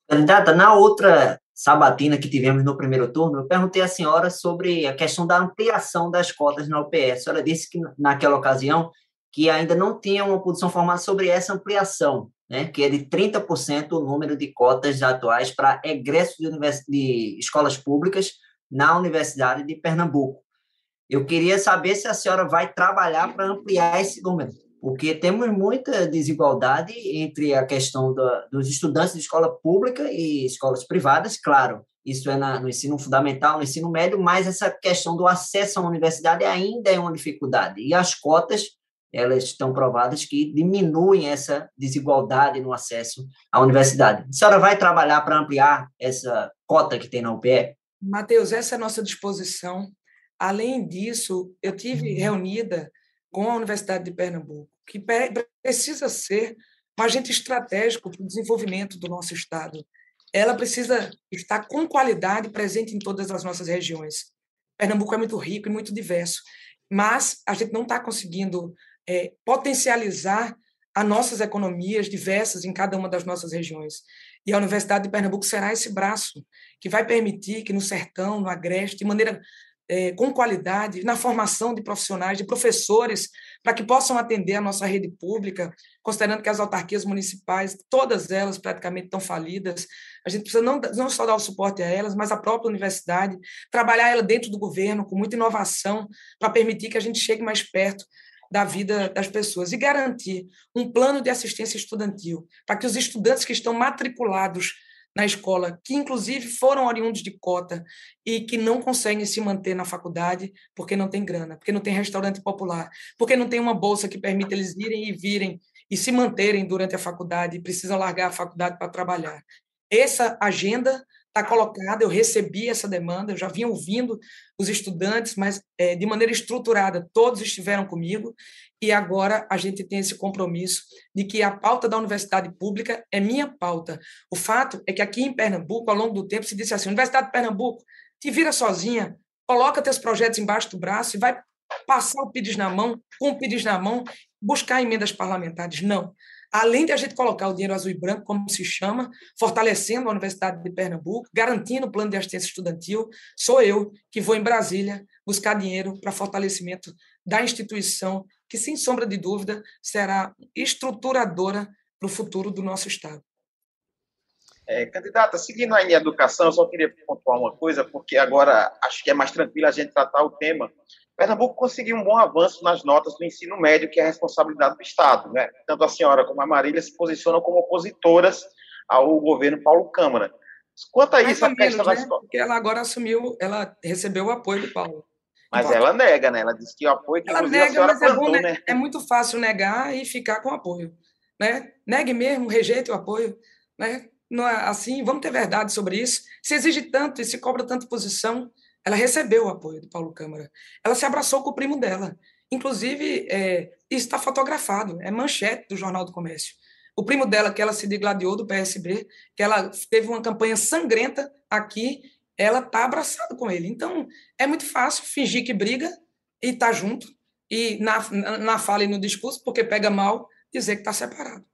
Candidata, na outra sabatina que tivemos no primeiro turno, eu perguntei à senhora sobre a questão da ampliação das cotas na UPS. A senhora disse que naquela ocasião que ainda não tinha uma posição formada sobre essa ampliação, né, que é de 30% o número de cotas atuais para egresso de, de escolas públicas na Universidade de Pernambuco. Eu queria saber se a senhora vai trabalhar para ampliar esse número porque temos muita desigualdade entre a questão da, dos estudantes de escola pública e escolas privadas, claro, isso é na, no ensino fundamental, no ensino médio, mas essa questão do acesso à universidade ainda é uma dificuldade. E as cotas, elas estão provadas que diminuem essa desigualdade no acesso à universidade. A senhora vai trabalhar para ampliar essa cota que tem na UPE? Matheus, essa é a nossa disposição. Além disso, eu tive uhum. reunida com a Universidade de Pernambuco, que precisa ser um agente estratégico para o desenvolvimento do nosso Estado. Ela precisa estar com qualidade presente em todas as nossas regiões. Pernambuco é muito rico e muito diverso, mas a gente não está conseguindo é, potencializar as nossas economias diversas em cada uma das nossas regiões. E a Universidade de Pernambuco será esse braço que vai permitir que no sertão, no agreste, de maneira é, com qualidade, na formação de profissionais, de professores, para que possam atender a nossa rede pública, considerando que as autarquias municipais, todas elas praticamente estão falidas. A gente precisa não, não só dar o suporte a elas, mas a própria universidade, trabalhar ela dentro do governo, com muita inovação, para permitir que a gente chegue mais perto da vida das pessoas e garantir um plano de assistência estudantil para que os estudantes que estão matriculados na escola, que inclusive foram oriundos de cota e que não conseguem se manter na faculdade porque não tem grana, porque não tem restaurante popular, porque não tem uma bolsa que permita eles irem e virem e se manterem durante a faculdade precisam largar a faculdade para trabalhar. essa agenda está colocada, eu recebi essa demanda, eu já vinha ouvindo os estudantes, mas é, de maneira estruturada, todos estiveram comigo, e agora a gente tem esse compromisso de que a pauta da universidade pública é minha pauta. O fato é que aqui em Pernambuco, ao longo do tempo, se disse assim: Universidade de Pernambuco, te vira sozinha, coloca teus projetos embaixo do braço e vai passar o PIDES na mão, com o PIDES na mão, buscar emendas parlamentares. Não além de a gente colocar o dinheiro azul e branco, como se chama, fortalecendo a Universidade de Pernambuco, garantindo o plano de assistência estudantil, sou eu que vou em Brasília buscar dinheiro para fortalecimento da instituição, que, sem sombra de dúvida, será estruturadora para o futuro do nosso Estado. É, candidata, seguindo aí em educação, eu só queria pontuar uma coisa, porque agora acho que é mais tranquilo a gente tratar o tema Pernambuco conseguiu um bom avanço nas notas do ensino médio, que é a responsabilidade do Estado. Né? Tanto a senhora como a Marília se posicionam como opositoras ao governo Paulo Câmara. Quanto a isso, a questão né? Porque ela agora assumiu, ela recebeu o apoio do Paulo. Mas ela nega, né? Ela disse que o apoio que ela nega, mas é, bom, né? é muito fácil negar e ficar com apoio. Né? Negue mesmo, rejeite o apoio. Né? Não é assim, vamos ter verdade sobre isso. Se exige tanto e se cobra tanta posição, ela recebeu o apoio do Paulo Câmara. Ela se abraçou com o primo dela. Inclusive, é, isso está fotografado, é manchete do Jornal do Comércio. O primo dela, que ela se degladiou do PSB, que ela teve uma campanha sangrenta aqui, ela está abraçada com ele. Então, é muito fácil fingir que briga e tá junto, e na, na fala e no discurso, porque pega mal, dizer que está separado.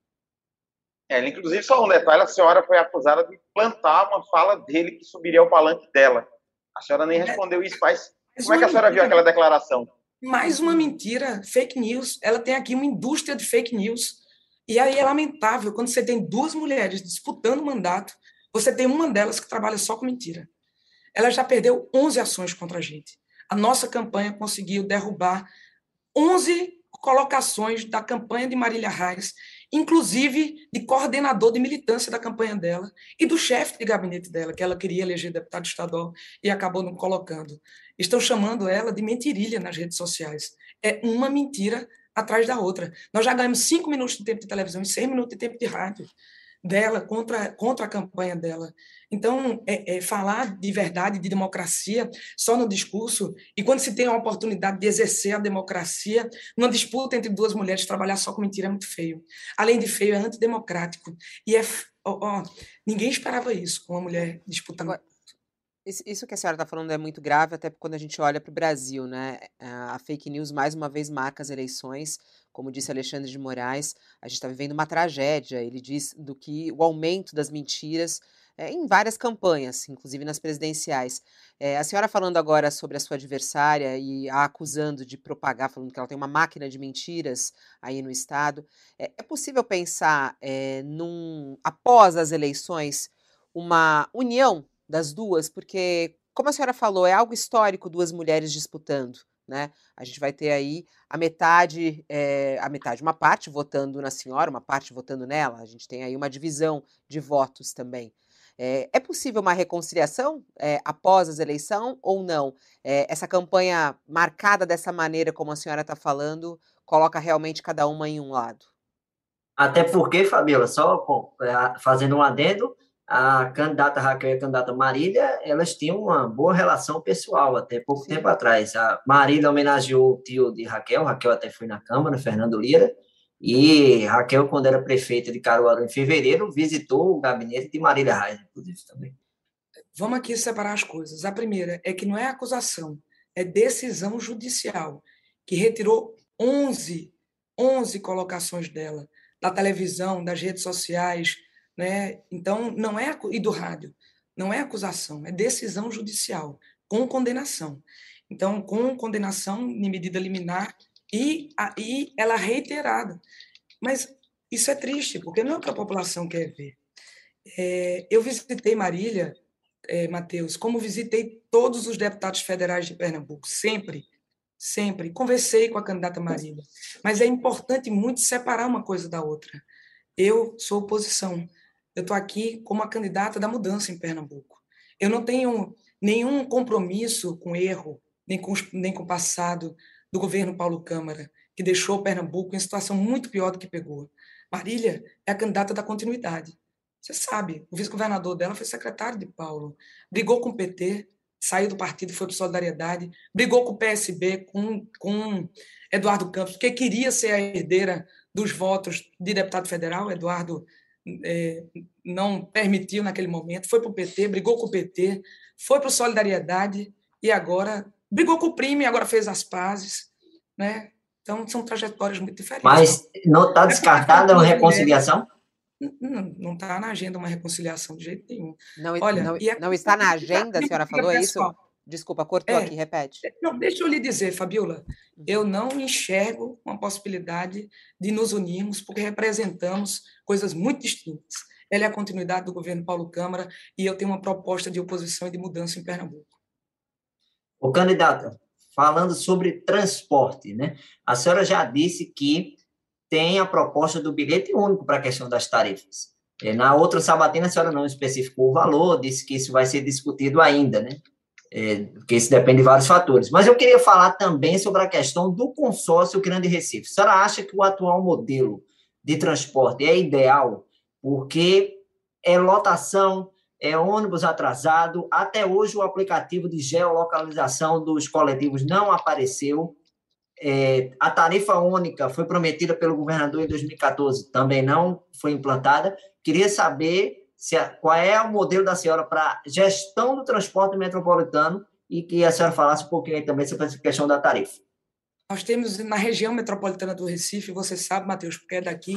É, inclusive, só um detalhe, a senhora foi acusada de plantar uma fala dele que subiria ao palanque dela. A senhora nem respondeu isso, mas como é que a senhora viu aquela declaração? Mais uma mentira, fake news. Ela tem aqui uma indústria de fake news. E aí é lamentável quando você tem duas mulheres disputando o mandato, você tem uma delas que trabalha só com mentira. Ela já perdeu 11 ações contra a gente. A nossa campanha conseguiu derrubar 11 colocações da campanha de Marília Reis inclusive de coordenador de militância da campanha dela e do chefe de gabinete dela, que ela queria eleger deputado estadual e acabou não colocando. Estão chamando ela de mentirilha nas redes sociais. É uma mentira atrás da outra. Nós já ganhamos cinco minutos de tempo de televisão e seis minutos de tempo de rádio dela contra, contra a campanha dela. Então, é, é, falar de verdade, de democracia, só no discurso, e quando se tem a oportunidade de exercer a democracia, numa disputa entre duas mulheres, trabalhar só com mentira é muito feio. Além de feio, é antidemocrático. E é. Ó, ó, ninguém esperava isso com uma mulher disputando. Agora, isso que a senhora está falando é muito grave, até quando a gente olha para o Brasil, né? A fake news mais uma vez marca as eleições, como disse Alexandre de Moraes, a gente está vivendo uma tragédia. Ele diz do que o aumento das mentiras é, em várias campanhas, inclusive nas presidenciais. É, a senhora falando agora sobre a sua adversária e a acusando de propagar, falando que ela tem uma máquina de mentiras aí no Estado, é, é possível pensar num, após as eleições uma união das duas, porque, como a senhora falou, é algo histórico duas mulheres disputando. Né? A gente vai ter aí a metade, é, a metade, uma parte votando na senhora, uma parte votando nela. A gente tem aí uma divisão de votos também. É, é possível uma reconciliação é, após as eleições ou não? essa campanha marcada dessa maneira, como a senhora está falando, coloca realmente cada uma em um lado? Até porque, Fabiola, só fazendo um adendo, a candidata Raquel e a candidata Marília, elas tinham uma boa relação pessoal até pouco Sim. tempo atrás. A Marília homenageou o tio de Raquel, Raquel até foi na Câmara, Fernando Lira, e Raquel, quando era prefeita de Caruaru em fevereiro, visitou o gabinete de Marília Reis, inclusive, também. Vamos aqui separar as coisas. A primeira é que não é acusação, é decisão judicial, que retirou 11, 11 colocações dela, da televisão, das redes sociais, né? Então, não é e do rádio, não é acusação, é decisão judicial com condenação. Então, com condenação em medida liminar e aí ela reiterada. Mas isso é triste, porque não é o que a população quer ver. É, eu visitei Marília, é, Matheus, como visitei todos os deputados federais de Pernambuco, sempre, sempre. Conversei com a candidata Marília. Mas é importante muito separar uma coisa da outra. Eu sou oposição eu estou aqui como a candidata da mudança em Pernambuco. Eu não tenho nenhum compromisso com erro, nem com, nem com o passado do governo Paulo Câmara, que deixou Pernambuco em situação muito pior do que pegou. Marília é a candidata da continuidade. Você sabe, o vice-governador dela foi secretário de Paulo. Brigou com o PT, saiu do partido, foi para Solidariedade. Brigou com o PSB, com, com Eduardo Campos, porque queria ser a herdeira dos votos de deputado federal. Eduardo é, não permitiu naquele momento. Foi para o PT, brigou com o PT, foi para o Solidariedade e agora brigou com o Prime, agora fez as pazes. Né? Então, são trajetórias muito diferentes. Mas não está descartada uma reconciliação? Não está na agenda uma reconciliação de jeito nenhum. Não, Olha, não, não está na agenda, a senhora falou isso? Desculpa, cortou é, aqui, repete. Não, deixa eu lhe dizer, Fabiola, uhum. eu não enxergo uma possibilidade de nos unirmos, porque representamos coisas muito distintas. Ela é a continuidade do governo Paulo Câmara e eu tenho uma proposta de oposição e de mudança em Pernambuco. O candidato, falando sobre transporte, né? A senhora já disse que tem a proposta do bilhete único para a questão das tarifas. Na outra sabatina, a senhora não especificou o valor, disse que isso vai ser discutido ainda, né? É, porque isso depende de vários fatores. Mas eu queria falar também sobre a questão do consórcio Grande Recife. A senhora acha que o atual modelo de transporte é ideal? Porque é lotação, é ônibus atrasado. Até hoje, o aplicativo de geolocalização dos coletivos não apareceu. É, a tarifa única foi prometida pelo governador em 2014, também não foi implantada. Queria saber se a, qual é o modelo da senhora para gestão do transporte metropolitano e que a senhora falasse um pouquinho aí também sobre essa questão da tarifa. Nós temos na região metropolitana do Recife, você sabe, Matheus, porque é daqui,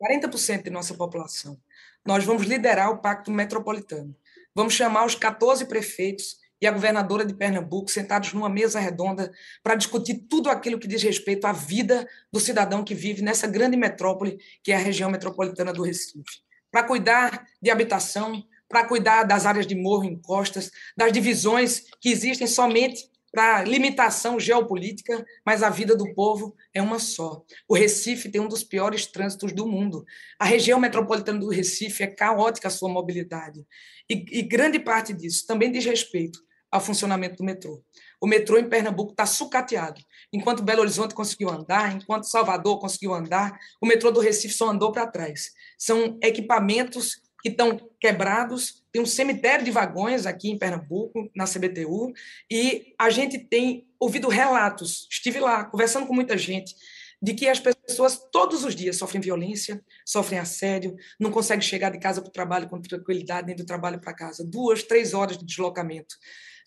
40% de nossa população. Nós vamos liderar o Pacto Metropolitano. Vamos chamar os 14 prefeitos e a governadora de Pernambuco sentados numa mesa redonda para discutir tudo aquilo que diz respeito à vida do cidadão que vive nessa grande metrópole que é a região metropolitana do Recife. Para cuidar de habitação, para cuidar das áreas de morro em costas, das divisões que existem somente para limitação geopolítica, mas a vida do povo é uma só. O Recife tem um dos piores trânsitos do mundo. A região metropolitana do Recife é caótica a sua mobilidade. E, e grande parte disso também diz respeito ao funcionamento do metrô. O metrô em Pernambuco está sucateado. Enquanto Belo Horizonte conseguiu andar, enquanto Salvador conseguiu andar, o metrô do Recife só andou para trás. São equipamentos que estão quebrados, tem um cemitério de vagões aqui em Pernambuco, na CBTU, e a gente tem ouvido relatos, estive lá conversando com muita gente, de que as pessoas todos os dias sofrem violência, sofrem assédio, não conseguem chegar de casa para o trabalho com tranquilidade, nem do trabalho para casa. Duas, três horas de deslocamento.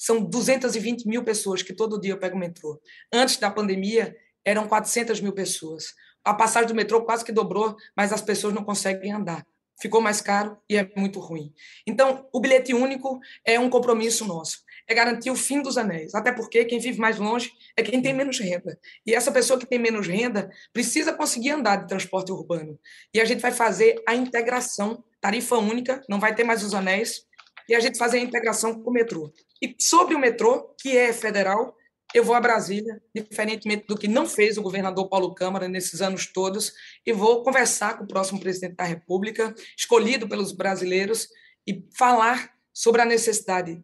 São 220 mil pessoas que todo dia pegam o metrô. Antes da pandemia, eram 400 mil pessoas. A passagem do metrô quase que dobrou, mas as pessoas não conseguem andar ficou mais caro e é muito ruim. Então, o bilhete único é um compromisso nosso, é garantir o fim dos anéis, até porque quem vive mais longe é quem tem menos renda. E essa pessoa que tem menos renda precisa conseguir andar de transporte urbano. E a gente vai fazer a integração, tarifa única, não vai ter mais os anéis, e a gente fazer a integração com o metrô. E sobre o metrô, que é federal, eu vou a Brasília, diferentemente do que não fez o governador Paulo Câmara nesses anos todos, e vou conversar com o próximo presidente da República, escolhido pelos brasileiros, e falar sobre a necessidade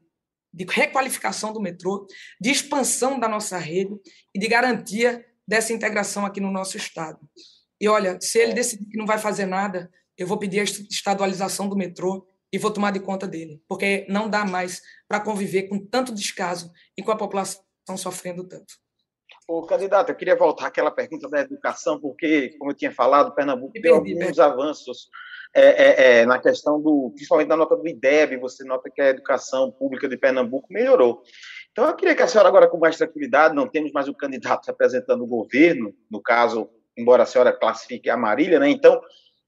de requalificação do metrô, de expansão da nossa rede e de garantia dessa integração aqui no nosso estado. E olha, se ele decidir que não vai fazer nada, eu vou pedir a estadualização do metrô e vou tomar de conta dele, porque não dá mais para conviver com tanto descaso e com a população sofrendo tanto. O candidato, eu queria voltar àquela pergunta da educação, porque, como eu tinha falado, Pernambuco tem alguns avanços é, é, é, na questão do, principalmente na nota do IDEB, você nota que a educação pública de Pernambuco melhorou. Então, eu queria que a senhora, agora com mais tranquilidade, não temos mais o candidato representando o governo, no caso, embora a senhora classifique a Marília, né? Então,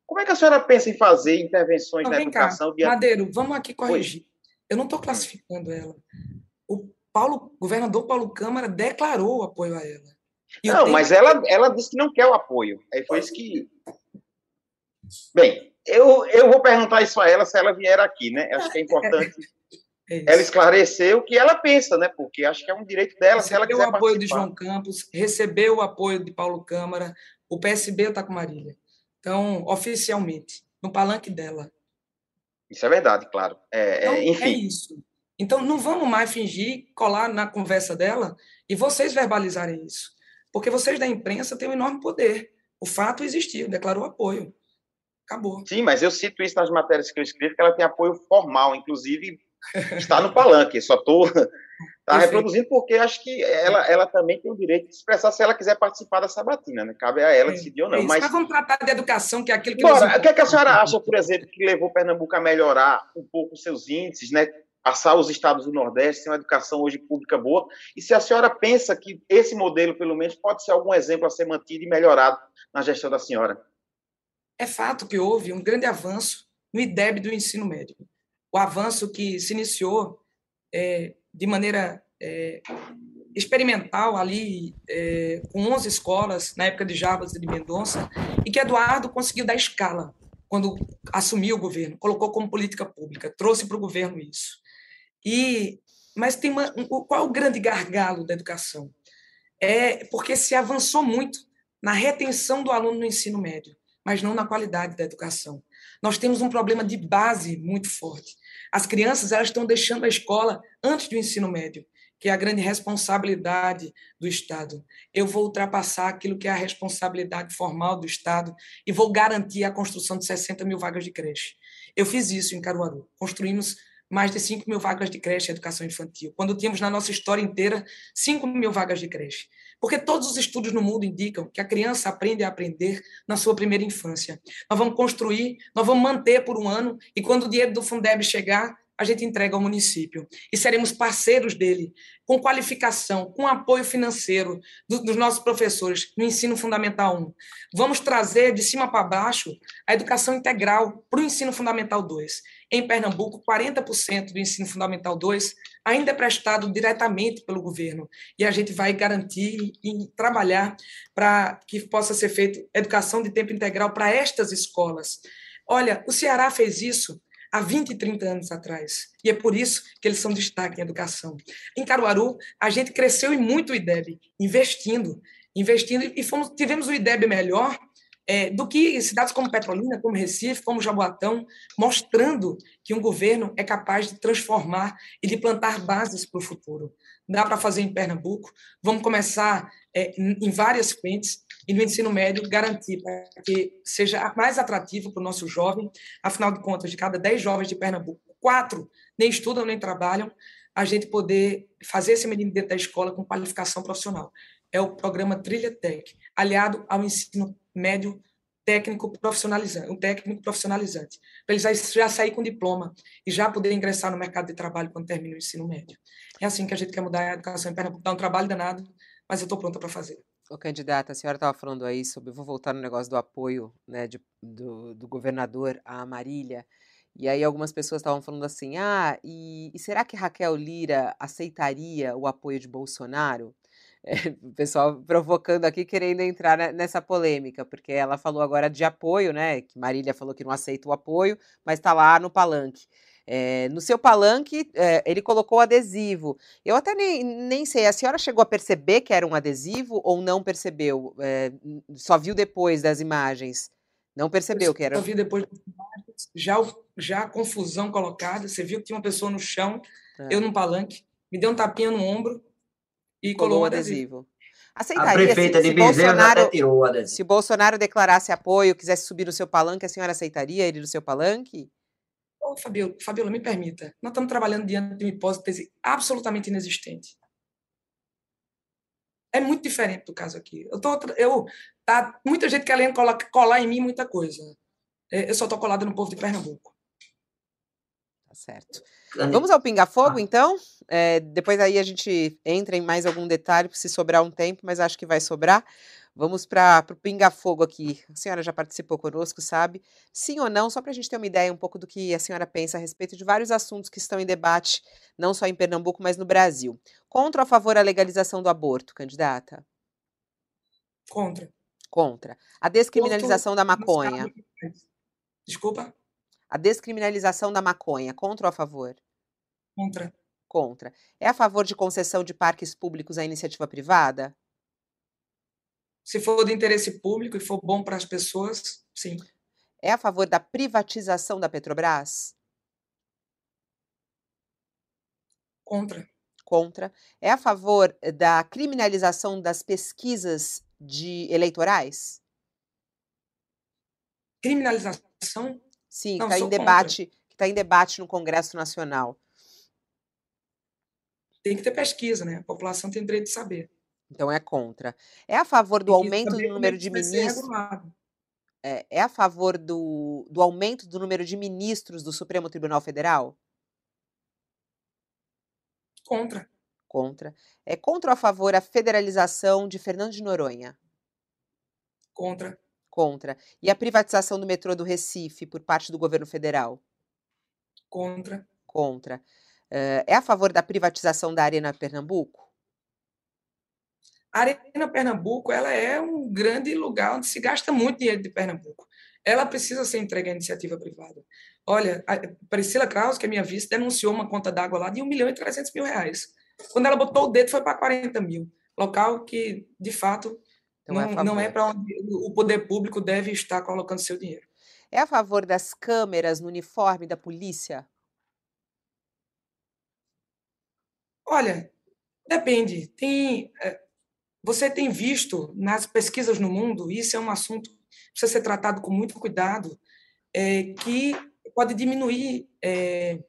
como é que a senhora pensa em fazer intervenções não, na educação? Cá. Madeiro, vamos aqui corrigir. Eu não estou classificando ela. O Paulo, governador Paulo Câmara declarou o apoio a ela. E não, tenho... mas ela, ela disse que não quer o apoio. Aí foi isso que. Bem, eu, eu vou perguntar isso a ela se ela vier aqui, né? Acho que é importante é ela esclarecer o que ela pensa, né? Porque acho que é um direito dela. Recebeu se ela quiser o apoio de João Campos, recebeu o apoio de Paulo Câmara, o PSB está com Marília. Então, oficialmente, no palanque dela. Isso é verdade, claro. É, então, é, enfim. É isso. Então, não vamos mais fingir, colar na conversa dela e vocês verbalizarem isso. Porque vocês da imprensa têm um enorme poder. O fato existiu, declarou apoio. Acabou. Sim, mas eu cito isso nas matérias que eu escrevo, que ela tem apoio formal, inclusive está no palanque. Só estou tá reproduzindo porque acho que ela, ela também tem o direito de expressar se ela quiser participar da sabatina, né? Cabe a ela é, decidir ou não. É mas... mas... vamos tratar de educação, que é aquilo que. Bora, o que, é que a senhora acha, por exemplo, que levou Pernambuco a melhorar um pouco os seus índices, né? Passar os estados do Nordeste, ter uma educação hoje pública boa. E se a senhora pensa que esse modelo, pelo menos, pode ser algum exemplo a ser mantido e melhorado na gestão da senhora? É fato que houve um grande avanço no IDEB do ensino médio. O avanço que se iniciou é, de maneira é, experimental ali, é, com 11 escolas, na época de Jarbas e de Mendonça, e que Eduardo conseguiu dar escala quando assumiu o governo, colocou como política pública, trouxe para o governo isso. E mas tem uma, qual é o grande gargalo da educação? É porque se avançou muito na retenção do aluno no ensino médio, mas não na qualidade da educação. Nós temos um problema de base muito forte. As crianças elas estão deixando a escola antes do ensino médio, que é a grande responsabilidade do Estado. Eu vou ultrapassar aquilo que é a responsabilidade formal do Estado e vou garantir a construção de 60 mil vagas de creche. Eu fiz isso em Caruaru. Construímos mais de 5 mil vagas de creche em educação infantil, quando tínhamos na nossa história inteira 5 mil vagas de creche. Porque todos os estudos no mundo indicam que a criança aprende a aprender na sua primeira infância. Nós vamos construir, nós vamos manter por um ano, e quando o dinheiro do Fundeb chegar, a gente entrega ao município. E seremos parceiros dele, com qualificação, com apoio financeiro do, dos nossos professores no ensino fundamental 1. Vamos trazer de cima para baixo a educação integral para o ensino fundamental 2. Em Pernambuco, 40% do ensino fundamental 2 ainda é prestado diretamente pelo governo. E a gente vai garantir e trabalhar para que possa ser feita educação de tempo integral para estas escolas. Olha, o Ceará fez isso há 20 e 30 anos atrás. E é por isso que eles são destaque em educação. Em Caruaru, a gente cresceu e muito o IDEB, investindo, investindo, e fomos, tivemos o IDEB melhor é, do que cidades como Petrolina, como Recife, como Jaboatão, mostrando que um governo é capaz de transformar e de plantar bases para o futuro. Dá para fazer em Pernambuco, vamos começar é, em várias frentes, e no ensino médio garantir que seja mais atrativo para o nosso jovem. Afinal de contas, de cada 10 jovens de Pernambuco, quatro nem estudam nem trabalham, a gente poder fazer esse menino dentro da escola com qualificação profissional. É o programa Trilha Tech, aliado ao ensino médio técnico profissionalizante, um técnico profissionalizante, para ele já sair com diploma e já poder ingressar no mercado de trabalho quando termina o ensino médio. É assim que a gente quer mudar a educação em Pernambuco. Dá um trabalho danado, mas eu estou pronta para fazer. Ô, candidata, a senhora estava falando aí sobre. Vou voltar no negócio do apoio né, de, do, do governador à Marília. E aí algumas pessoas estavam falando assim: ah, e, e, será que Raquel Lira aceitaria o apoio de Bolsonaro? É, o pessoal provocando aqui, querendo entrar nessa polêmica, porque ela falou agora de apoio, né? Que Marília falou que não aceita o apoio, mas está lá no palanque. É, no seu palanque, é, ele colocou adesivo. Eu até nem, nem sei, a senhora chegou a perceber que era um adesivo ou não percebeu? É, só viu depois das imagens? Não percebeu eu que era. Só vi depois das imagens, já, já a confusão colocada. Você viu que tinha uma pessoa no chão, eu no palanque, me deu um tapinha no ombro e colou, colou um adesivo. Aceitaria, a prefeita se, de Bolsonaro, até tirou o adesivo. Se Bolsonaro declarasse apoio, quisesse subir no seu palanque, a senhora aceitaria ele no seu palanque? Ô, Fabiola, Fabiola, me permita. Nós estamos trabalhando diante de uma hipótese absolutamente inexistente. É muito diferente do caso aqui. Eu tô, eu, tá, muita gente querendo colar, colar em mim muita coisa. É, eu só estou colado no povo de Pernambuco. Tá certo. Vamos ao Pinga Fogo, ah. então? É, depois aí a gente entra em mais algum detalhe, se sobrar um tempo, mas acho que vai sobrar. Vamos para o Pinga Fogo aqui. A senhora já participou conosco, sabe? Sim ou não, só para a gente ter uma ideia um pouco do que a senhora pensa a respeito de vários assuntos que estão em debate, não só em Pernambuco, mas no Brasil. Contra ou a favor a legalização do aborto, candidata? Contra. Contra. A descriminalização da maconha. Desculpa? A descriminalização da maconha, contra ou a favor? Contra. Contra. É a favor de concessão de parques públicos à iniciativa privada? Se for de interesse público e for bom para as pessoas, sim. É a favor da privatização da Petrobras? Contra. Contra. É a favor da criminalização das pesquisas de eleitorais? Criminalização Sim, está em debate, que está em debate no Congresso Nacional. Tem que ter pesquisa, né? A população tem direito de saber. Então é contra. É a favor do aumento do número de ministros. É, é, a favor do, do aumento do número de ministros do Supremo Tribunal Federal? Contra. Contra. É contra ou a favor a federalização de Fernando de Noronha? Contra. Contra. E a privatização do metrô do Recife por parte do governo federal? Contra. Contra. Uh, é a favor da privatização da Arena Pernambuco? A Arena Pernambuco ela é um grande lugar onde se gasta muito dinheiro de Pernambuco. Ela precisa ser entregue à iniciativa privada. Olha, a Priscila Kraus, que é minha vice, denunciou uma conta d'água lá de 1 milhão e 300 mil reais. Quando ela botou o dedo, foi para 40 mil. Local que, de fato, então, é não, é, não é para onde o poder público deve estar colocando seu dinheiro. É a favor das câmeras no uniforme da polícia? Olha, depende. Tem, é, você tem visto nas pesquisas no mundo, isso é um assunto que precisa ser tratado com muito cuidado, é, que pode diminuir é,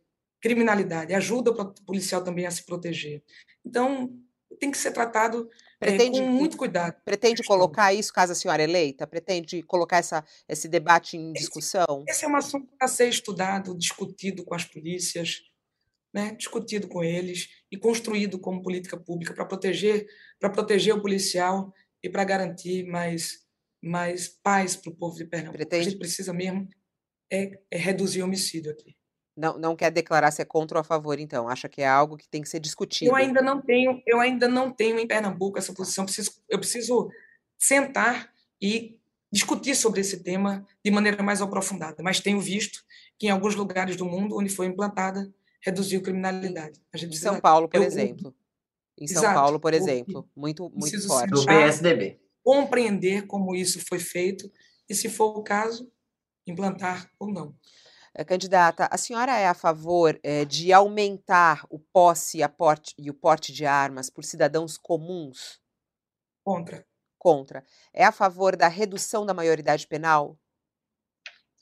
criminalidade, ajuda o policial também a se proteger. Então, tem que ser tratado pretende, é, com muito cuidado. Pretende colocar isso, caso a senhora eleita? Pretende colocar essa, esse debate em discussão? Esse, esse é um assunto para ser estudado, discutido com as polícias, né, discutido com eles e construído como política pública para proteger, para proteger o policial e para garantir mais, mais paz para o povo de Pernambuco. Pretende... A gente precisa mesmo é, é reduzir o homicídio aqui. Não, não quer declarar se é contra ou a favor, então. Acha que é algo que tem que ser discutido. Eu ainda não tenho, eu ainda não tenho em Pernambuco essa posição. Eu preciso, eu preciso sentar e discutir sobre esse tema de maneira mais aprofundada. Mas tenho visto que em alguns lugares do mundo onde foi implantada reduziu criminalidade. A gente em São Paulo, por eu, exemplo. Em São exato, Paulo, por exemplo, muito muito forte. Do PSDB. Compreender como isso foi feito e, se for o caso, implantar ou não. Eh, candidata, a senhora é a favor é, de aumentar o posse e, porte, e o porte de armas por cidadãos comuns? Contra. Contra. É a favor da redução da maioridade penal?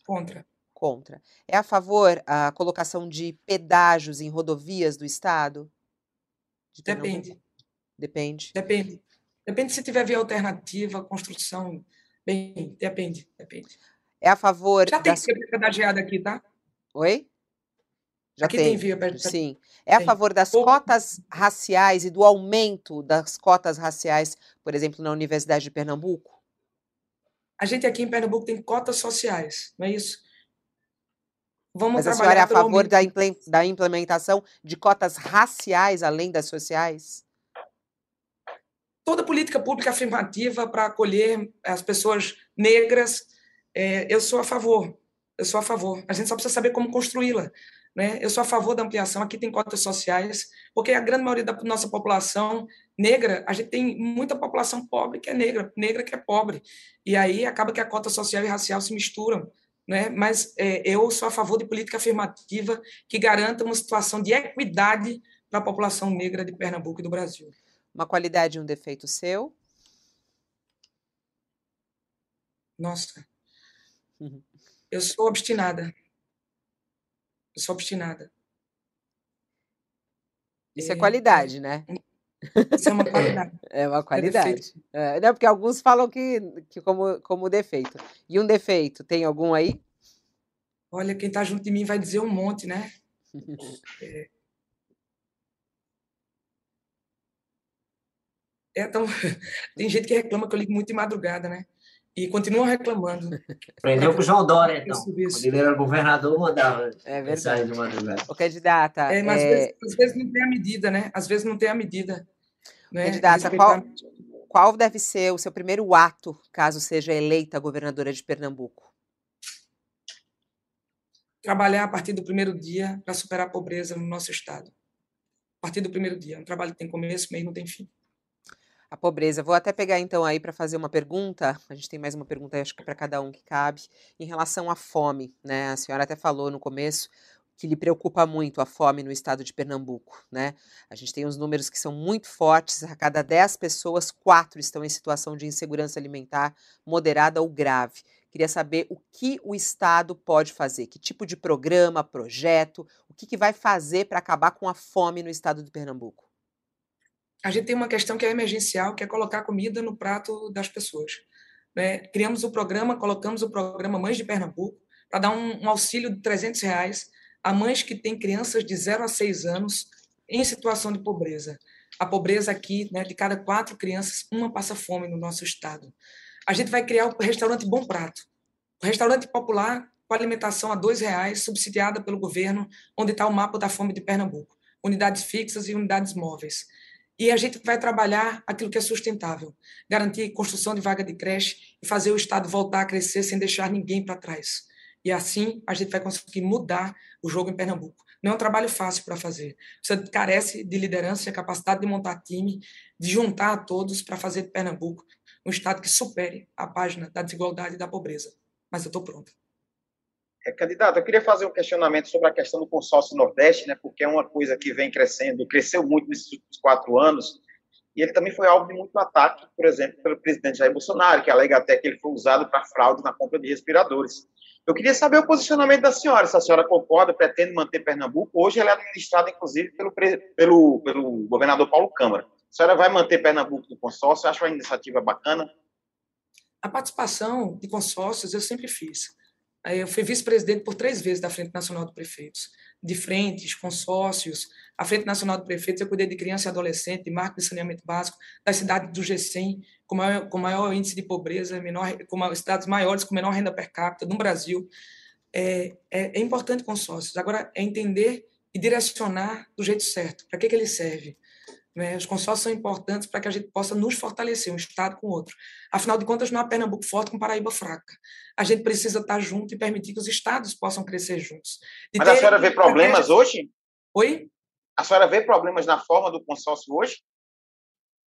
Contra. Contra. É a favor a colocação de pedágios em rodovias do Estado? De Depende. Depende. Depende. Depende se tiver via alternativa, construção. Bem, depende, depende. É a favor. Já tem das... pedagiada aqui, tá? Oi? Já aqui tem. tem via pedagiada. Sim. É a favor das cotas raciais e do aumento das cotas raciais, por exemplo, na Universidade de Pernambuco? A gente aqui em Pernambuco tem cotas sociais, não é isso? Vamos Mas a senhora é a favor da, da implementação de cotas raciais além das sociais? Toda política pública afirmativa para acolher as pessoas negras, é, eu sou a favor. Eu sou a favor. A gente só precisa saber como construí-la. Né? Eu sou a favor da ampliação. Aqui tem cotas sociais, porque a grande maioria da nossa população negra, a gente tem muita população pobre que é negra, negra que é pobre. E aí acaba que a cota social e racial se misturam né? mas é, eu sou a favor de política afirmativa que garanta uma situação de equidade para a população negra de Pernambuco e do Brasil. Uma qualidade e um defeito seu? Nossa. Eu sou obstinada. Eu sou obstinada. Isso é, é qualidade, né? Isso é uma qualidade. É uma é qualidade. É, não, porque alguns falam que, que como, como defeito. E um defeito, tem algum aí? Olha, quem está junto de mim vai dizer um monte, né? É, é tão... Tem gente que reclama que eu ligo muito de madrugada, né? E continuam reclamando. Aprendeu com o João Dória, então. Quando ele era governador, mandava é mensagem de madrugada. O candidata. É, mas é... Às, vezes, às, vezes, não tem a medida, né? Às vezes não tem a medida. Né? Candidata, qual, qual deve ser o seu primeiro ato, caso seja eleita governadora de Pernambuco? Trabalhar a partir do primeiro dia para superar a pobreza no nosso estado. A partir do primeiro dia. É um trabalho que tem começo, meio não tem fim a pobreza. Vou até pegar então aí para fazer uma pergunta. A gente tem mais uma pergunta, acho que para cada um que cabe, em relação à fome, né? A senhora até falou no começo que lhe preocupa muito a fome no estado de Pernambuco, né? A gente tem os números que são muito fortes, a cada 10 pessoas, quatro estão em situação de insegurança alimentar moderada ou grave. Queria saber o que o Estado pode fazer, que tipo de programa, projeto, o que, que vai fazer para acabar com a fome no estado de Pernambuco. A gente tem uma questão que é emergencial, que é colocar comida no prato das pessoas. Né? Criamos o programa, colocamos o programa Mães de Pernambuco, para dar um, um, auxílio de 300 reais a mães que têm crianças de 0 a 6 anos em situação de pobreza. A pobreza aqui, né, de cada quatro crianças, uma passa fome no nosso estado. A gente vai criar o restaurante Bom Prato. O restaurante popular com alimentação a R$ reais, subsidiada pelo governo, onde está o mapa da fome de Pernambuco. Unidades fixas e unidades móveis. E a gente vai trabalhar aquilo que é sustentável, garantir construção de vaga de creche e fazer o Estado voltar a crescer sem deixar ninguém para trás. E assim a gente vai conseguir mudar o jogo em Pernambuco. Não é um trabalho fácil para fazer. Você carece de liderança e capacidade de montar time, de juntar a todos para fazer de Pernambuco um Estado que supere a página da desigualdade e da pobreza. Mas eu estou pronto. É, candidato, eu queria fazer um questionamento sobre a questão do consórcio Nordeste, né, porque é uma coisa que vem crescendo, cresceu muito nesses últimos quatro anos, e ele também foi alvo de muito ataque, por exemplo, pelo presidente Jair Bolsonaro, que alega até que ele foi usado para fraude na compra de respiradores. Eu queria saber o posicionamento da senhora, se a senhora concorda, pretende manter Pernambuco. Hoje ela é administrada, inclusive, pelo, pelo, pelo governador Paulo Câmara. A senhora vai manter Pernambuco no consórcio? Acha uma iniciativa bacana? A participação de consórcios eu sempre fiz. Eu fui vice-presidente por três vezes da Frente Nacional de Prefeitos, de frentes, consórcios. A Frente Nacional de Prefeitos, eu cuidei de criança e adolescente, de marco de saneamento básico, da cidade do G100, com maior, com maior índice de pobreza, menor, com cidades maiores com menor renda per capita no Brasil. É, é, é importante consórcios. Agora, é entender e direcionar do jeito certo. Para que, que ele serve? Né? Os consórcios são importantes para que a gente possa nos fortalecer, um Estado com o outro. Afinal de contas, não há Pernambuco forte com Paraíba fraca. A gente precisa estar junto e permitir que os Estados possam crescer juntos. De Mas a senhora vê problemas hoje? Oi? A senhora vê problemas na forma do consórcio hoje?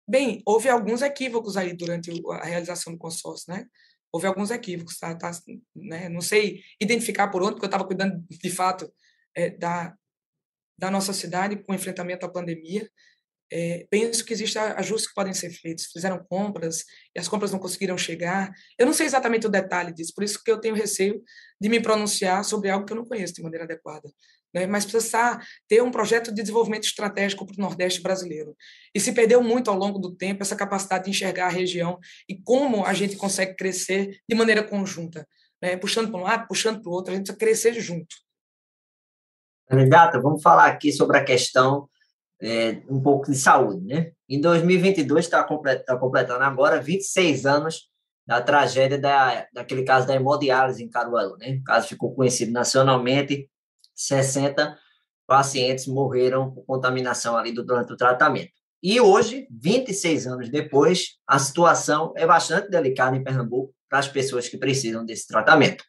Bem, houve alguns equívocos aí durante a realização do consórcio, né? Houve alguns equívocos, tá? tá né? Não sei identificar por onde, porque eu estava cuidando, de fato, é, da, da nossa cidade com o enfrentamento à pandemia. É, penso que existem ajustes que podem ser feitos. Fizeram compras e as compras não conseguiram chegar. Eu não sei exatamente o detalhe disso, por isso que eu tenho receio de me pronunciar sobre algo que eu não conheço de maneira adequada né? mas precisa ter um projeto de desenvolvimento estratégico para o Nordeste brasileiro. E se perdeu muito ao longo do tempo essa capacidade de enxergar a região e como a gente consegue crescer de maneira conjunta, né? puxando para um lado, puxando para o outro, a gente precisa crescer junto. Candidata, vamos falar aqui sobre a questão é, um pouco de saúde. Né? Em 2022, está tá completando agora 26 anos da tragédia da, daquele caso da hemodiálise em Caruaru. Né? O caso ficou conhecido nacionalmente 60 pacientes morreram por contaminação ali durante o tratamento. E hoje, 26 anos depois, a situação é bastante delicada em Pernambuco para as pessoas que precisam desse tratamento.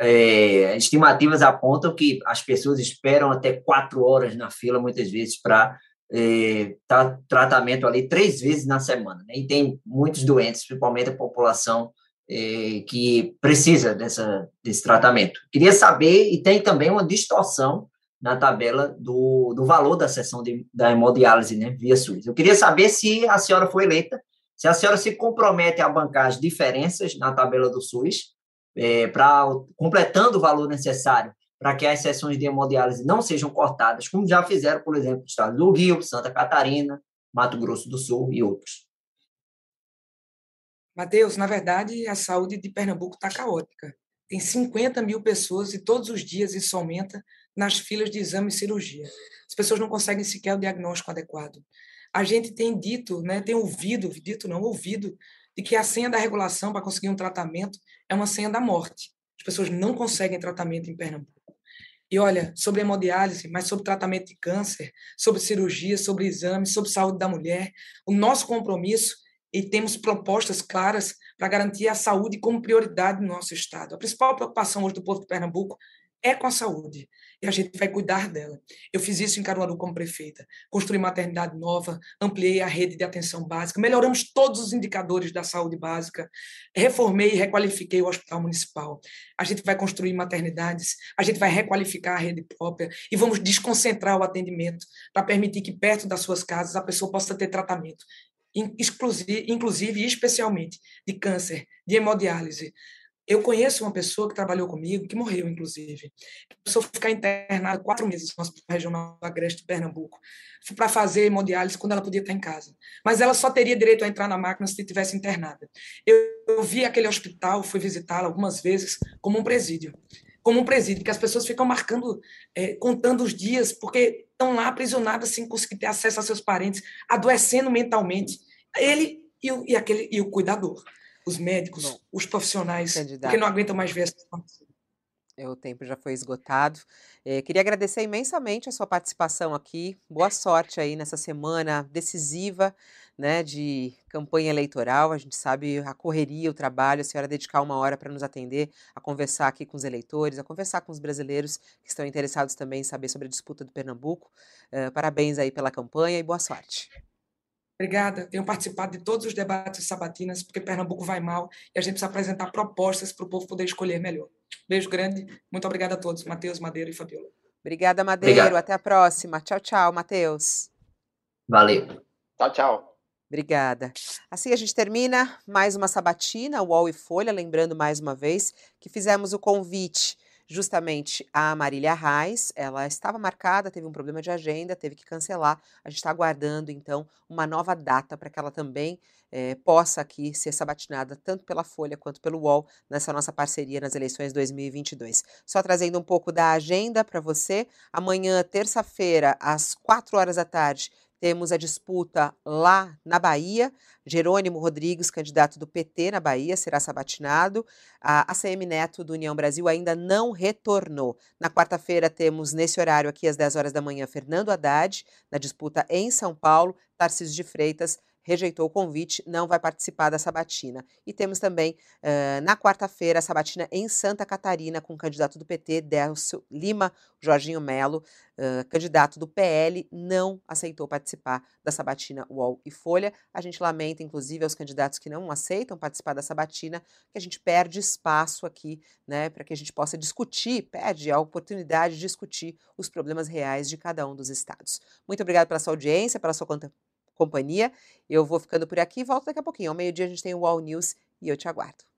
É, estimativas apontam que as pessoas esperam até quatro horas na fila, muitas vezes, para é, tá, tratamento ali três vezes na semana. Né? E tem muitos doentes, principalmente a população é, que precisa dessa, desse tratamento. Queria saber, e tem também uma distorção na tabela do, do valor da sessão de, da hemodiálise né, via SUS. Eu queria saber se a senhora foi eleita, se a senhora se compromete a bancar as diferenças na tabela do SUS, é, completando o valor necessário para que as sessões de hemodiálise não sejam cortadas, como já fizeram, por exemplo, no estado do Rio, Santa Catarina, Mato Grosso do Sul e outros. Mateus, na verdade, a saúde de Pernambuco está caótica. Tem 50 mil pessoas e todos os dias isso aumenta nas filas de exame e cirurgia. As pessoas não conseguem sequer o diagnóstico adequado. A gente tem dito, né, tem ouvido, dito não, ouvido, de que a senha da regulação para conseguir um tratamento é uma senha da morte. As pessoas não conseguem tratamento em Pernambuco. E olha, sobre hemodiálise, mas sobre tratamento de câncer, sobre cirurgia, sobre exames, sobre saúde da mulher, o nosso compromisso e temos propostas claras para garantir a saúde como prioridade no nosso Estado. A principal preocupação hoje do povo de Pernambuco é com a saúde e a gente vai cuidar dela. Eu fiz isso em Caruaru como prefeita. Construí maternidade nova, ampliei a rede de atenção básica, melhoramos todos os indicadores da saúde básica, reformei e requalifiquei o hospital municipal. A gente vai construir maternidades, a gente vai requalificar a rede própria e vamos desconcentrar o atendimento para permitir que perto das suas casas a pessoa possa ter tratamento inclusive e especialmente de câncer, de hemodiálise. Eu conheço uma pessoa que trabalhou comigo, que morreu, inclusive. A pessoa ficar internada quatro meses no Hospital Regional do Agreste de Pernambuco para fazer hemodiálise quando ela podia estar em casa. Mas ela só teria direito a entrar na máquina se estivesse internada. Eu, eu vi aquele hospital, fui visitá-lo algumas vezes, como um presídio. Como um presídio, que as pessoas ficam marcando, é, contando os dias, porque estão lá aprisionadas sem conseguir ter acesso a seus parentes, adoecendo mentalmente. Ele e o, e aquele, e o cuidador os médicos, Bom, os profissionais, candidato. porque não aguentam mais ver essa situação. É, o tempo já foi esgotado. É, queria agradecer imensamente a sua participação aqui. Boa sorte aí nessa semana decisiva né, de campanha eleitoral. A gente sabe a correria, o trabalho, a senhora dedicar uma hora para nos atender, a conversar aqui com os eleitores, a conversar com os brasileiros que estão interessados também em saber sobre a disputa do Pernambuco. Uh, parabéns aí pela campanha e boa sorte. Obrigada. Tenho participado de todos os debates sabatinas, porque Pernambuco vai mal e a gente precisa apresentar propostas para o povo poder escolher melhor. Beijo grande. Muito obrigada a todos. Matheus, Madeiro e Fabiola. Obrigada, Madeiro. Obrigado. Até a próxima. Tchau, tchau, Matheus. Valeu. Tchau, tchau. Obrigada. Assim a gente termina mais uma sabatina, UOL e Folha, lembrando mais uma vez que fizemos o convite justamente a Marília Reis. Ela estava marcada, teve um problema de agenda, teve que cancelar. A gente está aguardando, então, uma nova data para que ela também eh, possa aqui ser sabatinada, tanto pela Folha quanto pelo UOL, nessa nossa parceria nas eleições 2022. Só trazendo um pouco da agenda para você. Amanhã, terça-feira, às 4 horas da tarde, temos a disputa lá na Bahia. Jerônimo Rodrigues, candidato do PT na Bahia, será sabatinado. A ACM Neto, do União Brasil, ainda não retornou. Na quarta-feira, temos, nesse horário aqui, às 10 horas da manhã, Fernando Haddad, na disputa em São Paulo. Tarcísio de Freitas rejeitou o convite, não vai participar da sabatina. E temos também, uh, na quarta-feira, a sabatina em Santa Catarina, com o candidato do PT, Delcio Lima, Jorginho Melo, uh, candidato do PL, não aceitou participar da sabatina UOL e Folha. A gente lamenta, inclusive, aos candidatos que não aceitam participar da sabatina, que a gente perde espaço aqui, né, para que a gente possa discutir, perde a oportunidade de discutir os problemas reais de cada um dos estados. Muito obrigada pela sua audiência, pela sua companhia. Eu vou ficando por aqui e volto daqui a pouquinho. Ao meio-dia a gente tem o Wall News e eu te aguardo.